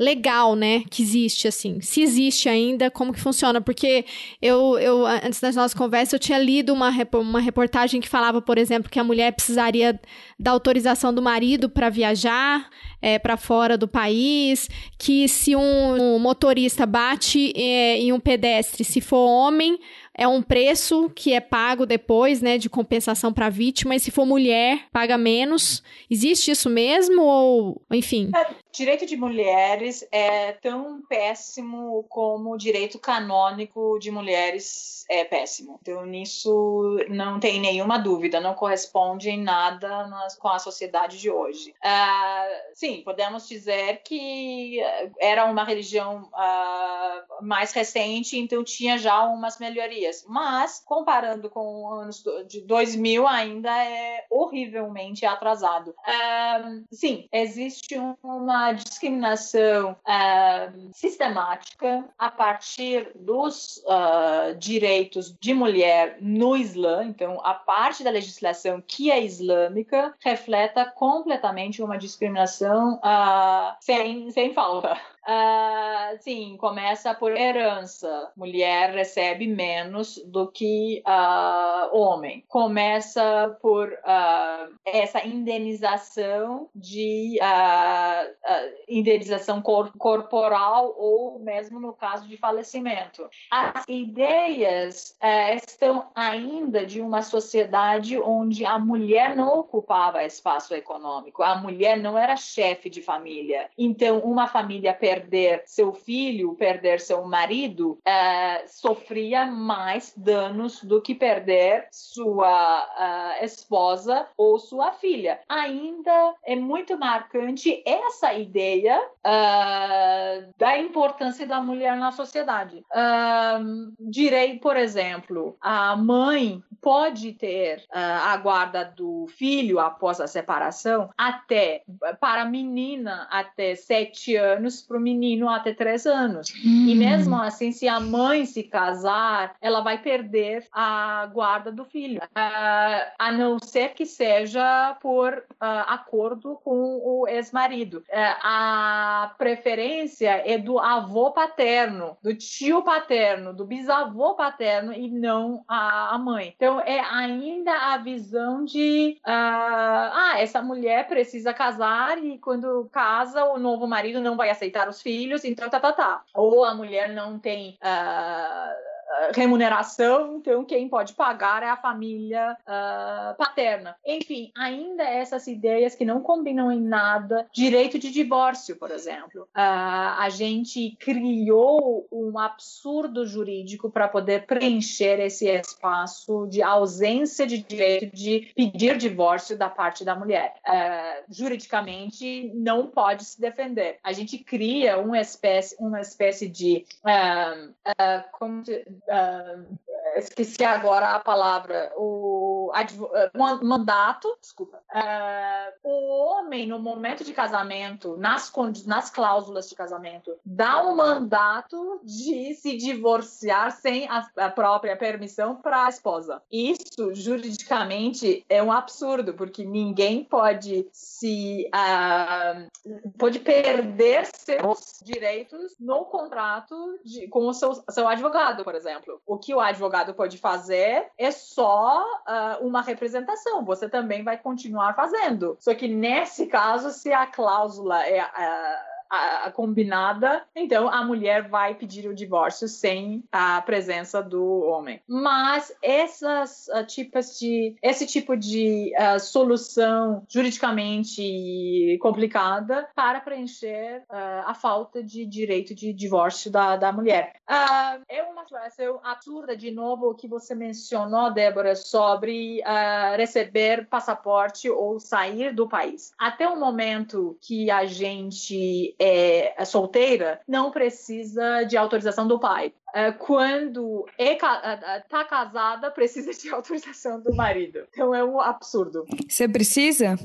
legal, né, que existe, assim. Se existe ainda, como que funciona? Porque eu, eu antes das nossas conversas, eu tinha lido uma, uma reportagem que falava, por exemplo, que a mulher precisaria da autorização do marido para viajar é, para fora do país, que se um, um motorista bate é, em um pedestre, se for homem, é um preço que é pago depois, né, de compensação para a vítima, e se for mulher, paga menos. Existe isso mesmo ou, enfim? É, direito de mulheres é tão péssimo como o direito canônico de mulheres é péssimo. Então, nisso não tem nenhuma dúvida, não corresponde em nada nas, com a sociedade de hoje. Uh, sim, podemos dizer que era uma religião uh, mais recente, então tinha já umas melhorias. Mas, comparando com anos de 2000, ainda é horrivelmente atrasado. Um, sim, existe uma discriminação sistemática a partir dos uh, direitos de mulher no Islã. Então, a parte da legislação que é islâmica refleta completamente uma discriminação uh, sem, sem falta. Uh, sim, começa por herança. Mulher recebe menos do que uh, homem. Começa por uh, essa indenização de indenização cor corporal ou mesmo no caso de falecimento. As ideias eh, estão ainda de uma sociedade onde a mulher não ocupava espaço econômico. A mulher não era chefe de família. Então, uma família perder seu filho, perder seu marido, uh, sofria mais danos do que perder sua uh, esposa ou sua filha. Ainda é muito marcante essa ideia uh, da importância da mulher na sociedade. direi, por exemplo, a mãe pode ter a guarda do filho após a separação até para a menina até sete anos, para o menino até três anos. Hum. E mesmo assim, se a mãe se casar, ela vai perder a guarda do filho, uh, a não ser que seja por uh, acordo com o ex-marido. Uh, a preferência é do avô paterno, do tio paterno, do bisavô paterno e não a, a mãe. Então é ainda a visão de ah, essa mulher precisa casar e quando casa o novo marido não vai aceitar os filhos, então tá, tá, tá. Ou a mulher não tem. Uh, remuneração, então quem pode pagar é a família uh, paterna. Enfim, ainda essas ideias que não combinam em nada. Direito de divórcio, por exemplo. Uh, a gente criou um absurdo jurídico para poder preencher esse espaço de ausência de direito de pedir divórcio da parte da mulher. Uh, juridicamente, não pode se defender. A gente cria uma espécie, uma espécie de. como, um, esqueci agora a palavra, o uh, mandato, desculpa. Uh, o homem, no momento de casamento, nas, nas cláusulas de casamento, dá um mandato de se divorciar sem a, a própria permissão para a esposa. Isso, juridicamente, é um absurdo, porque ninguém pode se. Uh, pode perder seus direitos no contrato de, com o seu, seu advogado, por exemplo. O que o advogado pode fazer é só uh, uma representação. Você também vai continuar fazendo. Só que nesse caso, se a cláusula é uh, a, a, combinada, então a mulher vai pedir o divórcio sem a presença do homem. Mas essas uh, tipos de esse tipo de uh, solução juridicamente complicada para preencher uh, a falta de direito de divórcio da, da mulher. é uma situação absurda, de novo, que você mencionou, Débora, sobre receber passaporte ou sair do país. Até o momento que a gente é, é solteira, não precisa de autorização do pai. É, quando está é, tá casada, precisa de autorização do marido. Então é um absurdo. Você precisa?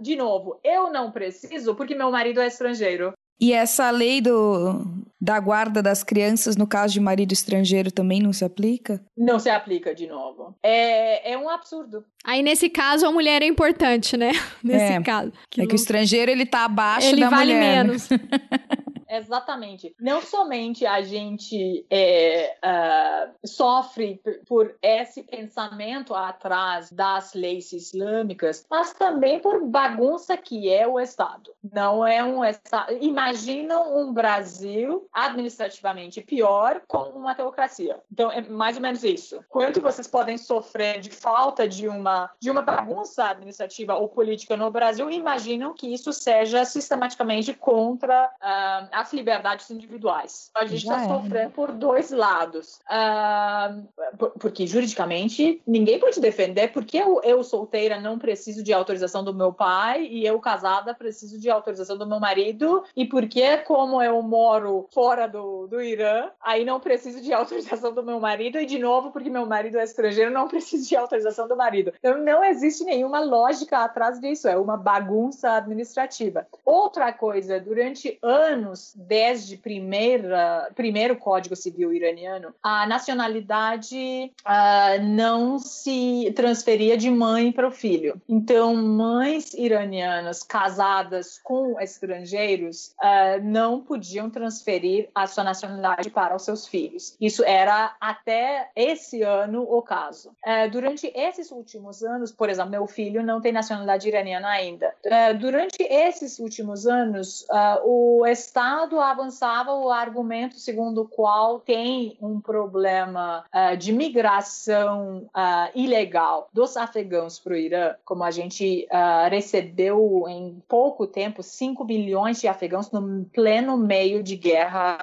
De novo, eu não preciso porque meu marido é estrangeiro. E essa lei do, da guarda das crianças, no caso de marido estrangeiro, também não se aplica? Não se aplica de novo. É, é um absurdo. Aí, nesse caso, a mulher é importante, né? Nesse é, caso. Que é que o estrangeiro, ele tá abaixo ele da vale mulher. Ele vale menos. Exatamente. Não somente a gente é, uh, sofre por esse pensamento atrás das leis islâmicas, mas também por bagunça que é o Estado. Não é um Estado. Imagina um Brasil administrativamente pior com uma teocracia. Então é mais ou menos isso. Quanto vocês podem sofrer de falta de uma de uma bagunça administrativa ou política no Brasil? Imaginam que isso seja sistematicamente contra uh, a as liberdades individuais. A gente está sofrendo por dois lados. Uh, porque juridicamente ninguém pode defender porque eu, eu solteira não preciso de autorização do meu pai e eu casada preciso de autorização do meu marido e porque como eu moro fora do, do Irã, aí não preciso de autorização do meu marido e de novo porque meu marido é estrangeiro não preciso de autorização do marido. Então não existe nenhuma lógica atrás disso, é uma bagunça administrativa. Outra coisa, durante anos desde primeira, primeiro Código Civil iraniano, a nacionalidade uh, não se transferia de mãe para o filho. Então, mães iranianas casadas com estrangeiros uh, não podiam transferir a sua nacionalidade para os seus filhos. Isso era até esse ano o caso. Uh, durante esses últimos anos, por exemplo, meu filho não tem nacionalidade iraniana ainda. durante esses últimos anos, o Estado Estado avançava o argumento segundo o qual tem um problema uh, de migração uh, ilegal dos afegãos para o Irã, como a gente uh, recebeu em pouco tempo 5 bilhões de afegãos no pleno meio de guerra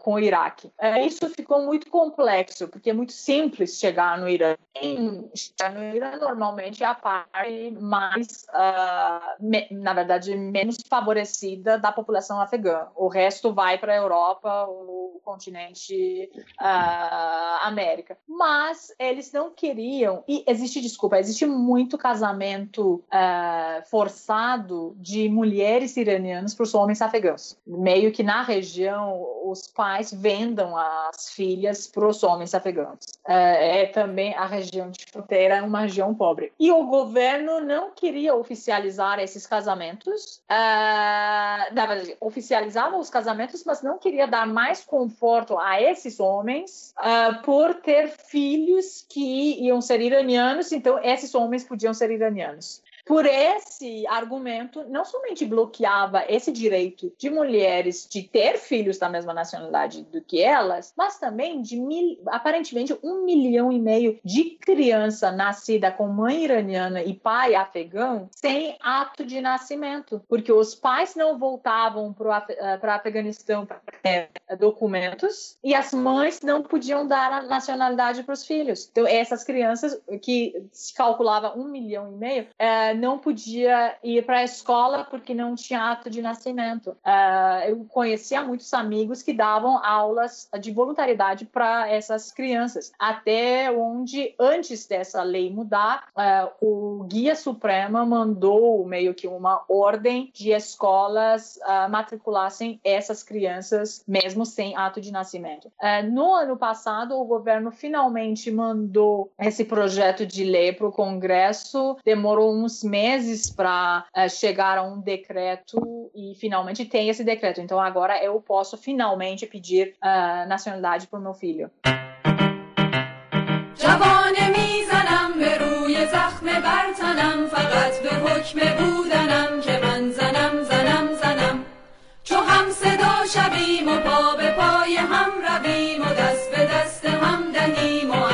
com o Iraque. isso ficou muito complexo, porque é muito simples chegar no Irã. chegar no Irã normalmente é a parte mais, me, na verdade, menos favorecida da população afegã. O resto vai para a Europa, o continente uh, América. Mas eles não queriam, e existe, desculpa, existe muito casamento uh, forçado de mulheres iranianas para os homens afegãos. Meio que na região os pais vendam as filhas para os homens afegãos. Uh, é também a região de fronteira, é uma região pobre. E o governo não queria oficializar esses casamentos. Uh, na verdade, oficializava os casamentos, mas não queria dar mais conforto a esses homens uh, por ter filhos que iam ser iranianos, então esses homens podiam ser iranianos. Por esse argumento, não somente bloqueava esse direito de mulheres de ter filhos da mesma nacionalidade do que elas, mas também de mil, aparentemente um milhão e meio de criança nascida com mãe iraniana e pai afegão sem ato de nascimento, porque os pais não voltavam para o Afeganistão para ter documentos e as mães não podiam dar a nacionalidade para os filhos. Então essas crianças que se calculava um milhão e meio é, não podia ir para a escola porque não tinha ato de nascimento. É, eu conhecia muitos amigos que davam aulas de voluntariedade para essas crianças, até onde antes dessa lei mudar, é, o guia suprema mandou meio que uma ordem de escolas uh, matriculassem essas crianças mesmo sem ato de nascimento. Uh, no ano passado, o governo finalmente mandou esse projeto de lei para o Congresso. Demorou uns meses para uh, chegar a um decreto e finalmente tem esse decreto. Então agora eu posso finalmente pedir nacionalidade para o meu filho. جوانه میزنم به روی زخم برتنم فقط به حکم بودنم که من زنم زنم زنم چو هم صدا شویم و پا به پای هم رویم و دست به دست هم دهیم و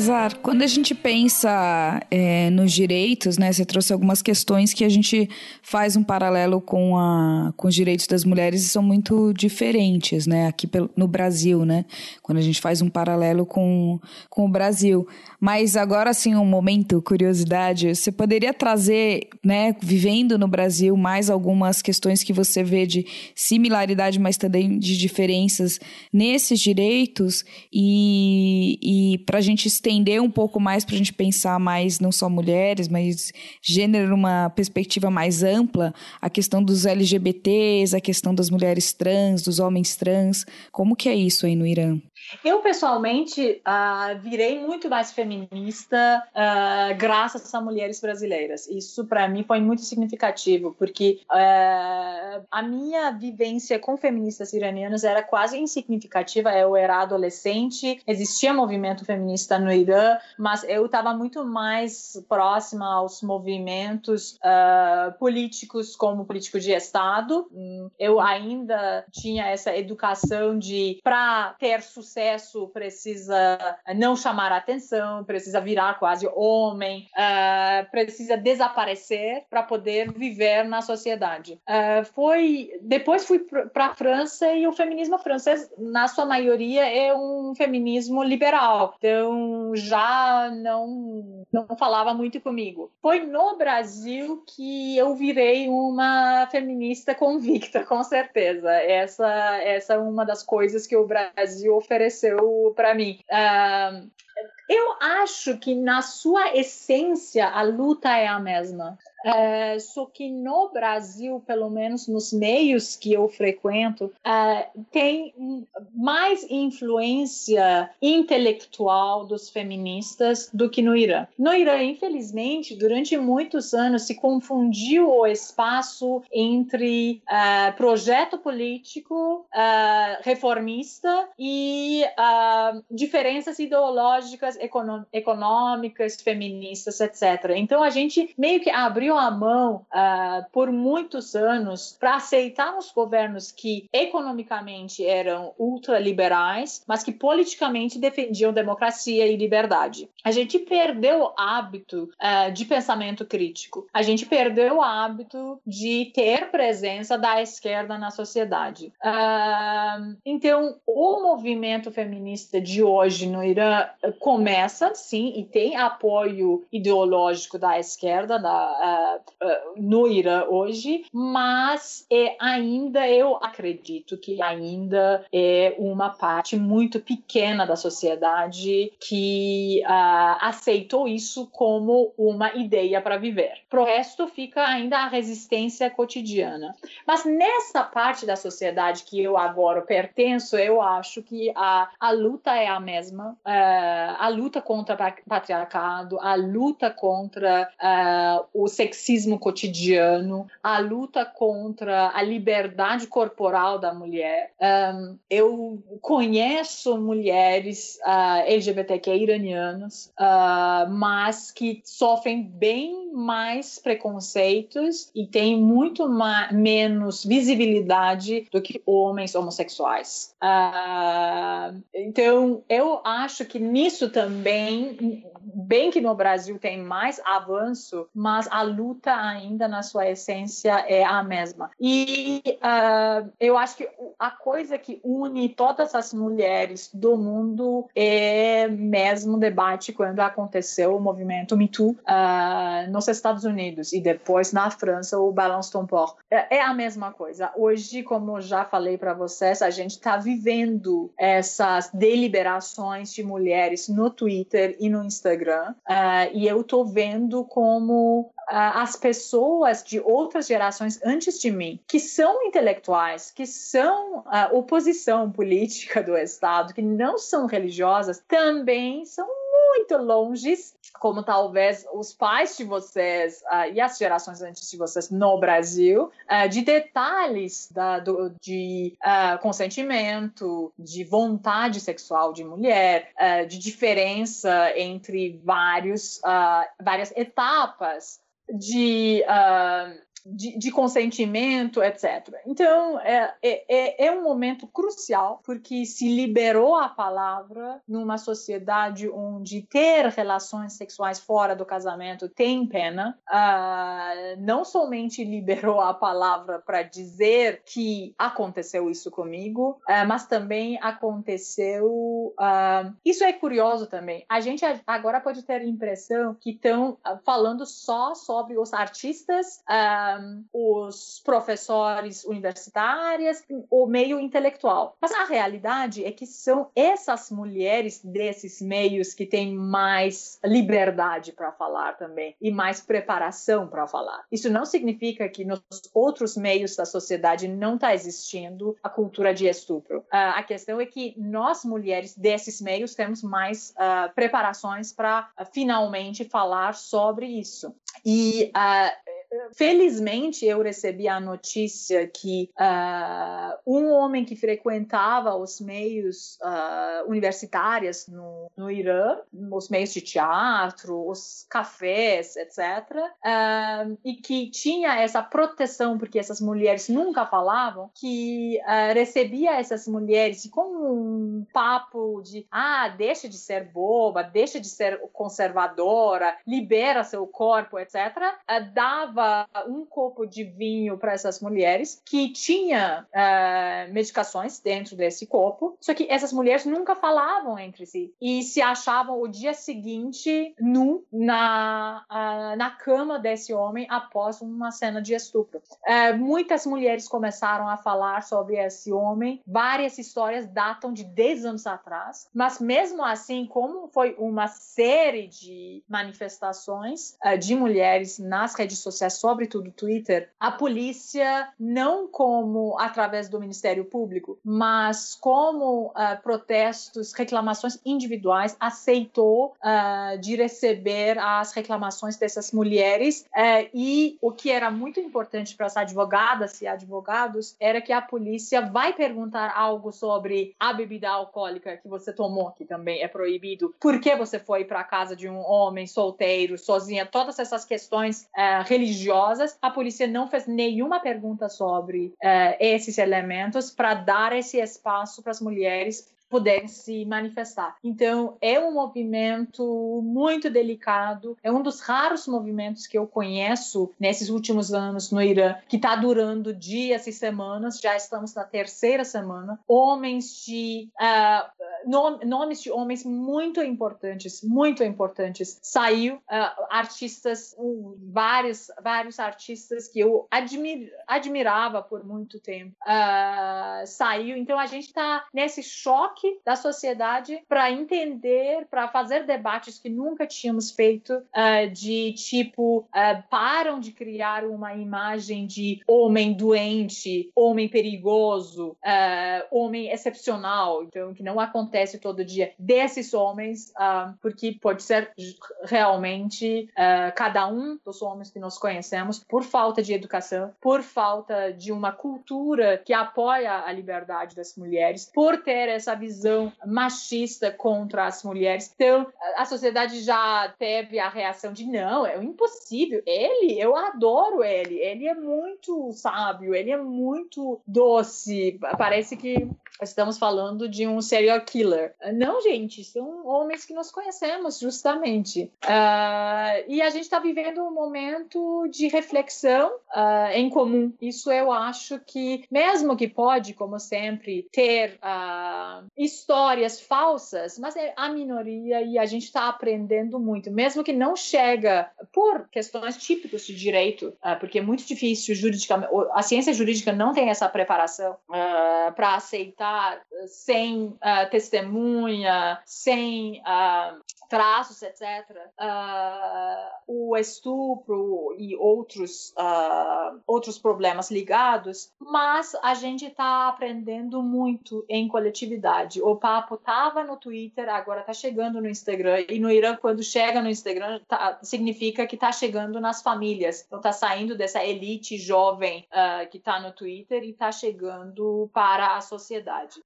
Azar, quando a gente pensa é, nos direitos, né, você trouxe algumas questões que a gente faz um paralelo com, a, com os direitos das mulheres e são muito diferentes, né, aqui pelo, no Brasil, né, quando a gente faz um paralelo com, com o Brasil. Mas agora, assim, um momento, curiosidade, você poderia trazer, né? Vivendo no Brasil, mais algumas questões que você vê de similaridade, mas também de diferenças nesses direitos e, e para a gente estender um pouco mais, para a gente pensar mais não só mulheres, mas gênero numa perspectiva mais ampla, a questão dos LGBTs, a questão das mulheres trans, dos homens trans. Como que é isso aí no Irã? Eu, pessoalmente, uh, virei muito mais feminista uh, graças a mulheres brasileiras. Isso, para mim, foi muito significativo, porque uh, a minha vivência com feministas iranianas era quase insignificativa. Eu era adolescente, existia movimento feminista no Irã, mas eu estava muito mais próxima aos movimentos políticos, como político de Estado. Eu ainda tinha essa educação de, para ter sucesso, sucesso precisa não chamar atenção, precisa virar quase homem, uh, precisa desaparecer para poder viver na sociedade. Uh, foi depois fui para a França e o feminismo francês, na sua maioria, é um feminismo liberal. Então já não não falava muito comigo. Foi no Brasil que eu virei uma feminista convicta, com certeza. Essa essa é uma das coisas que o Brasil ofereceu ofereceu para mim. Uh, eu acho que na sua essência a luta é a mesma. É, só que no Brasil, pelo menos nos meios que eu frequento, é, tem mais influência intelectual dos feministas do que no Irã. No Irã, infelizmente, durante muitos anos se confundiu o espaço entre é, projeto político é, reformista e é, diferenças ideológicas, econômicas, feministas, etc. Então a gente meio que abriu abriu a mão uh, por muitos anos para aceitar os governos que economicamente eram ultraliberais, mas que politicamente defendiam democracia e liberdade. A gente perdeu o hábito uh, de pensamento crítico. A gente perdeu o hábito de ter presença da esquerda na sociedade. Uh, então, o movimento feminista de hoje no Irã começa, sim, e tem apoio ideológico da esquerda da, uh, uh, no Irã hoje, mas é, ainda eu acredito que ainda é uma parte muito pequena da sociedade que uh, aceitou isso como uma ideia para viver. Pro resto fica ainda a resistência cotidiana. Mas nessa parte da sociedade que eu agora pertenço, eu acho que a, a luta é a mesma. Uh, a luta contra o patriarcado, a luta contra uh, o sexismo cotidiano, a luta contra a liberdade corporal da mulher. Um, eu conheço mulheres uh, LGBTQ iranianas, uh, mas que sofrem bem mais preconceitos e têm muito menos visibilidade do que homens homossexuais. Uh, então, eu acho que nisso também, bem que no Brasil tem mais avanço, mas a luta ainda na sua essência é a mesma. E uh, eu acho que a coisa que une todas as mulheres do mundo é mesmo debate quando aconteceu o movimento Me Too uh, nos Estados Unidos e depois na França o Balance Ton Port. É, é a mesma coisa. Hoje, como já falei para vocês, a gente está vivendo essas deliberações de mulheres no Twitter e no Instagram uh, e eu tô vendo como as pessoas de outras gerações antes de mim, que são intelectuais, que são a oposição política do Estado, que não são religiosas, também são muito longe, como talvez os pais de vocês uh, e as gerações antes de vocês no Brasil, uh, de detalhes da, do, de uh, consentimento, de vontade sexual de mulher, de diferença entre vários, várias etapas de, uh, de, de, consentimento, etc. Então, é, é, é um momento crucial, porque se liberou a palavra numa sociedade onde ter relações sexuais fora do casamento tem pena. Uh, não somente liberou a palavra para dizer que aconteceu isso comigo, uh, mas também aconteceu. Uh, isso é curioso também. A gente agora pode ter a impressão que estão falando só sobre os artistas. Uh, os professores universitários, o meio intelectual. Mas a realidade é que são essas mulheres desses meios que têm mais liberdade para falar também e mais preparação para falar. Isso não significa que nos outros meios da sociedade não está existindo a cultura de estupro. Uh, a questão é que nós mulheres desses meios temos mais uh, preparações para uh, finalmente falar sobre isso. E felizmente eu recebi a notícia que uh, um homem que frequentava os meios uh, universitários no, no Irã, os meios de teatro, os cafés, etc., uh, e que tinha essa proteção, porque essas mulheres nunca falavam, que recebia essas mulheres com um papo de ah, deixa de ser boba, deixa de ser conservadora, libera seu corpo, etc., dava dava um copo de vinho para essas mulheres que tinha uh, medicações dentro desse copo, só que essas mulheres nunca falavam entre si e se achavam o dia seguinte nu na, uh, na cama desse homem após uma cena de estupro. Uh, muitas mulheres começaram a falar sobre esse homem, várias histórias datam de 10 anos atrás, mas mesmo assim, como foi uma série de manifestações de mulheres nas redes sociais sobretudo Twitter, a polícia, não como através do Ministério Público, mas como uh, protestos, reclamações individuais, aceitou uh, de receber as reclamações dessas mulheres. Uh, e o que era muito importante para as advogadas e advogados era que a polícia vai perguntar algo sobre a bebida alcoólica que você tomou, que também é proibido, por que você foi para a casa de um homem solteiro, sozinha, todas essas questões religiosas religiosas, a polícia não fez nenhuma pergunta sobre uh, esses elementos para dar esse espaço para as mulheres puderem se manifestar. Então, é um movimento muito delicado, é um dos raros movimentos que eu conheço nesses últimos anos no Irã, que está durando dias e semanas, já estamos na terceira semana. Homens de uh, nomes de homens muito importantes, muito importantes. Saiu uh, artistas, vários, vários artistas que eu admir, admirava por muito tempo. Uh, saiu. Então a gente está nesse choque da sociedade para entender, para fazer debates que nunca tínhamos feito, de tipo, param de criar uma imagem de homem doente, homem perigoso, homem excepcional, então que não acontece todo dia desses homens, uh, porque pode ser realmente uh, cada um dos homens que nós conhecemos, por falta de educação, por falta de uma cultura que apoia a liberdade das mulheres, por ter essa visão machista contra as mulheres. Então, a sociedade já teve a reação de não, é impossível. Ele, eu adoro ele, ele é muito sábio, ele é muito doce. Parece que estamos falando de um serial killer. Não, gente, são homens que nós conhecemos, justamente. Uh, e a gente está vivendo um momento de reflexão uh, em comum. Isso eu acho que, mesmo que pode, como sempre, ter uh, histórias falsas, mas é a minoria e a gente está aprendendo muito, mesmo que não chega por questões típicas de direito, porque é muito difícil juridicamente, a ciência jurídica não tem essa preparação para aceitar sem uh, testemunha, sem uh, traços, etc. Uh, o estupro e outros, uh, outros problemas ligados, mas a gente está aprendendo muito em coletividade. O papo estava no Twitter, agora está chegando no Instagram, e no Irã, quando chega no Instagram, tá, significa que está chegando nas famílias. Então, está saindo dessa elite jovem uh, que está no Twitter e está chegando para a sociedade.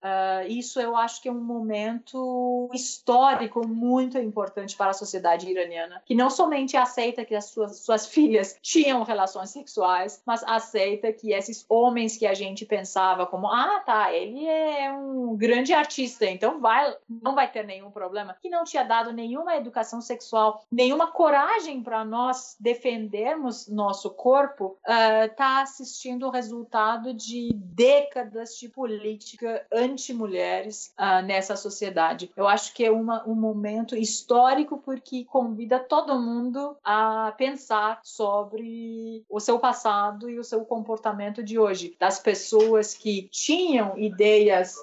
isso eu acho que é um momento histórico muito importante importante para a sociedade iraniana, que não somente aceita que as suas, suas filhas tinham relações sexuais, mas aceita que esses homens que a gente pensava como, ah, tá, ele é um grande artista, então vai, não vai ter nenhum problema, que não tinha dado nenhuma educação sexual, nenhuma coragem para nós defendermos nosso corpo, está uh, assistindo o resultado de décadas de política anti-mulheres uh, nessa sociedade. Eu acho que é uma, um momento histórico histórico porque convida todo mundo a pensar sobre o seu passado e o seu comportamento de hoje. Das pessoas que tinham ideias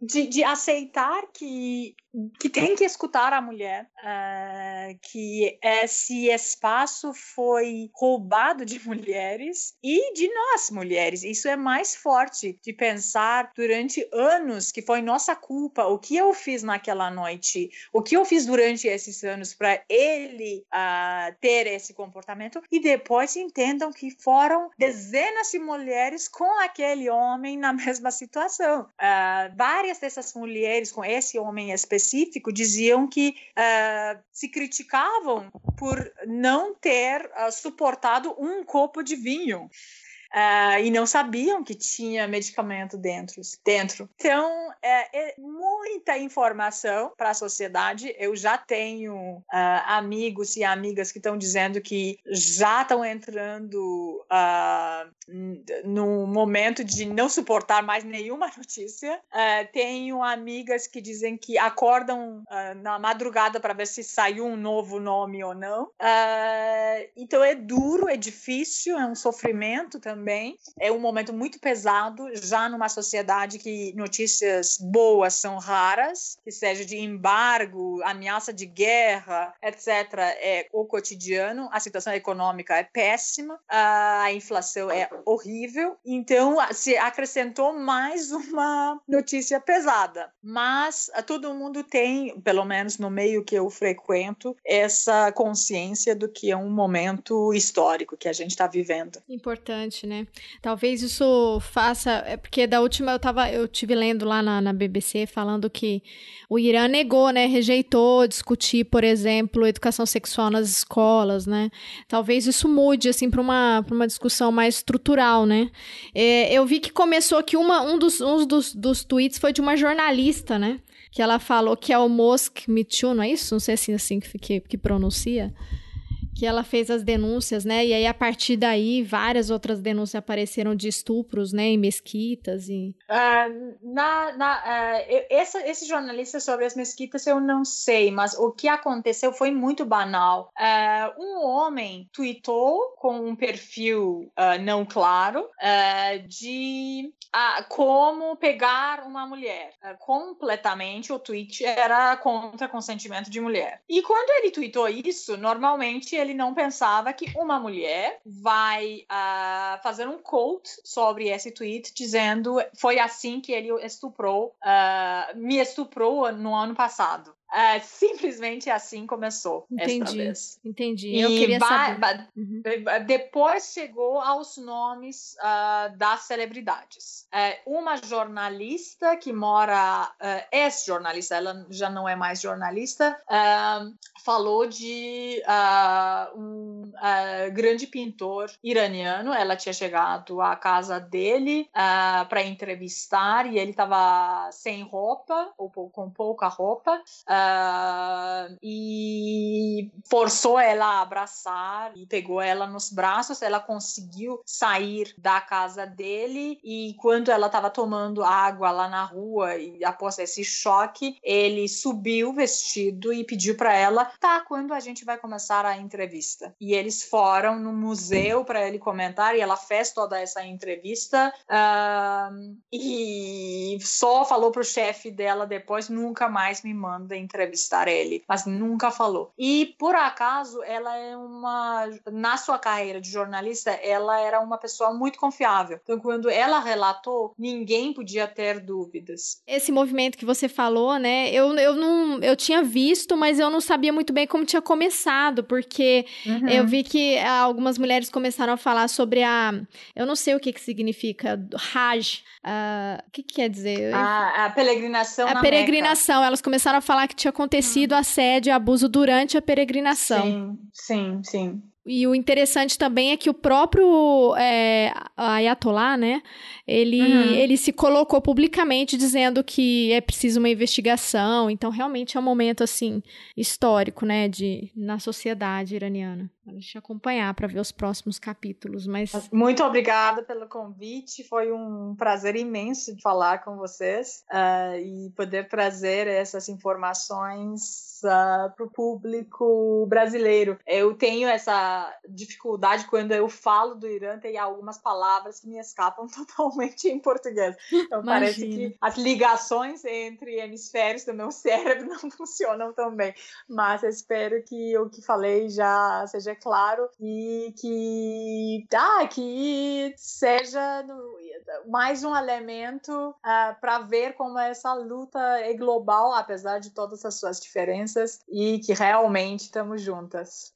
de, de aceitar que que tem que escutar a mulher, uh, que esse espaço foi roubado de mulheres e de nós mulheres. Isso é mais forte de pensar durante anos que foi nossa culpa, o que eu fiz naquela noite, o que eu fiz durante esses anos para ele uh, ter esse comportamento e depois entendam que foram dezenas de mulheres com aquele homem na mesma situação. Uh, várias dessas mulheres com esse homem específico específico diziam que uh, se criticavam por não ter uh, suportado um copo de vinho. Uh, e não sabiam que tinha medicamento dentro. dentro. Então, é, é muita informação para a sociedade. Eu já tenho uh, amigos e amigas que estão dizendo que já estão entrando uh, no momento de não suportar mais nenhuma notícia. tenho amigas que dizem que acordam na madrugada para ver se saiu um novo nome ou não. então, é duro, é difícil, é um sofrimento também também. É um momento muito pesado, já numa sociedade que notícias boas são raras, que seja de embargo, ameaça de guerra, etc., é o cotidiano. A situação econômica é péssima, a inflação é horrível. Então, se acrescentou mais uma notícia pesada. Mas todo mundo tem, pelo menos no meio que eu frequento, essa consciência do que é um momento histórico que a gente está vivendo. Importante, né? Talvez isso faça. É porque da última eu tava. Eu tive lendo lá na, na BBC falando que o Irã negou, né? Rejeitou discutir, por exemplo, educação sexual nas escolas, né? Talvez isso mude, assim, para uma, uma discussão mais estrutural, né? É, eu vi que começou que uma, um, dos, um dos, dos tweets foi de uma jornalista, né? Que ela falou que é o Mosk Too, não é isso? Não sei se é assim que, que, que pronuncia que ela fez as denúncias, né? E aí, a partir daí, várias outras denúncias apareceram de estupros, né? Em mesquitas e... Uh, na, na, uh, esse, esse jornalista sobre as mesquitas eu não sei, mas o que aconteceu foi muito banal. Uh, um homem tweetou com um perfil não claro de como pegar uma mulher. completamente o tweet era contra consentimento de mulher. E quando ele tweetou isso, normalmente ele não pensava que uma mulher vai uh, fazer um quote sobre esse tweet dizendo foi assim que ele estuprou, uh, me estuprou no ano passado. É, simplesmente assim começou entendi, esta vez. Entendi. Eu e queria saber. Uhum. Depois chegou aos nomes uh, das celebridades. É, uma jornalista que mora, uh, ex-jornalista, ela já não é mais jornalista, uh, falou de uh, um grande pintor iraniano. Ela tinha chegado à casa dele para entrevistar e ele estava sem roupa ou com pouca roupa. Uh, e forçou ela a abraçar e pegou ela nos braços. Ela conseguiu sair da casa dele e quando ela estava tomando água lá na rua e após esse choque, ele subiu vestido e pediu para ela: "Tá, quando a gente vai começar a entrevista?" E eles foram no museu para ele comentar e ela fez toda essa entrevista uh, e só falou pro chefe dela depois: "Nunca mais me manda entrevistar ele, mas nunca falou. E por acaso ela é uma na sua carreira de jornalista, ela era uma pessoa muito confiável. Então quando ela relatou, ninguém podia ter dúvidas. Esse movimento que você falou, né? Eu, eu não eu tinha visto, mas eu não sabia muito bem como tinha começado, porque uhum. eu vi que algumas mulheres começaram a falar sobre a eu não sei o que que significa Hajj, uh, o que, que quer dizer? A, a peregrinação. A peregrinação. Meca. Elas começaram a falar que tinha acontecido assédio e abuso durante a peregrinação. Sim, sim, sim. E o interessante também é que o próprio é, Ayatollah, né, ele, uhum. ele se colocou publicamente dizendo que é preciso uma investigação. Então, realmente é um momento, assim, histórico, né, de, na sociedade iraniana. Deixa eu acompanhar para ver os próximos capítulos, mas... Muito obrigada pelo convite, foi um prazer imenso de falar com vocês uh, e poder trazer essas informações para o público brasileiro. Eu tenho essa dificuldade quando eu falo do Irã, tem algumas palavras que me escapam totalmente em português. Então Imagina. parece que as ligações entre hemisférios do meu cérebro não funcionam tão bem. Mas espero que o que falei já seja claro e que, ah, que seja mais um elemento uh, ah, para ver como essa luta é global, apesar de todas as suas diferenças, e que realmente estamos juntas.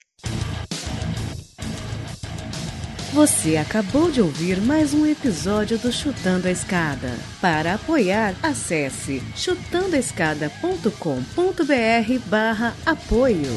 Você acabou de ouvir mais um episódio do Chutando a Escada. Para apoiar, acesse chutandoaescada.com.br barra apoio.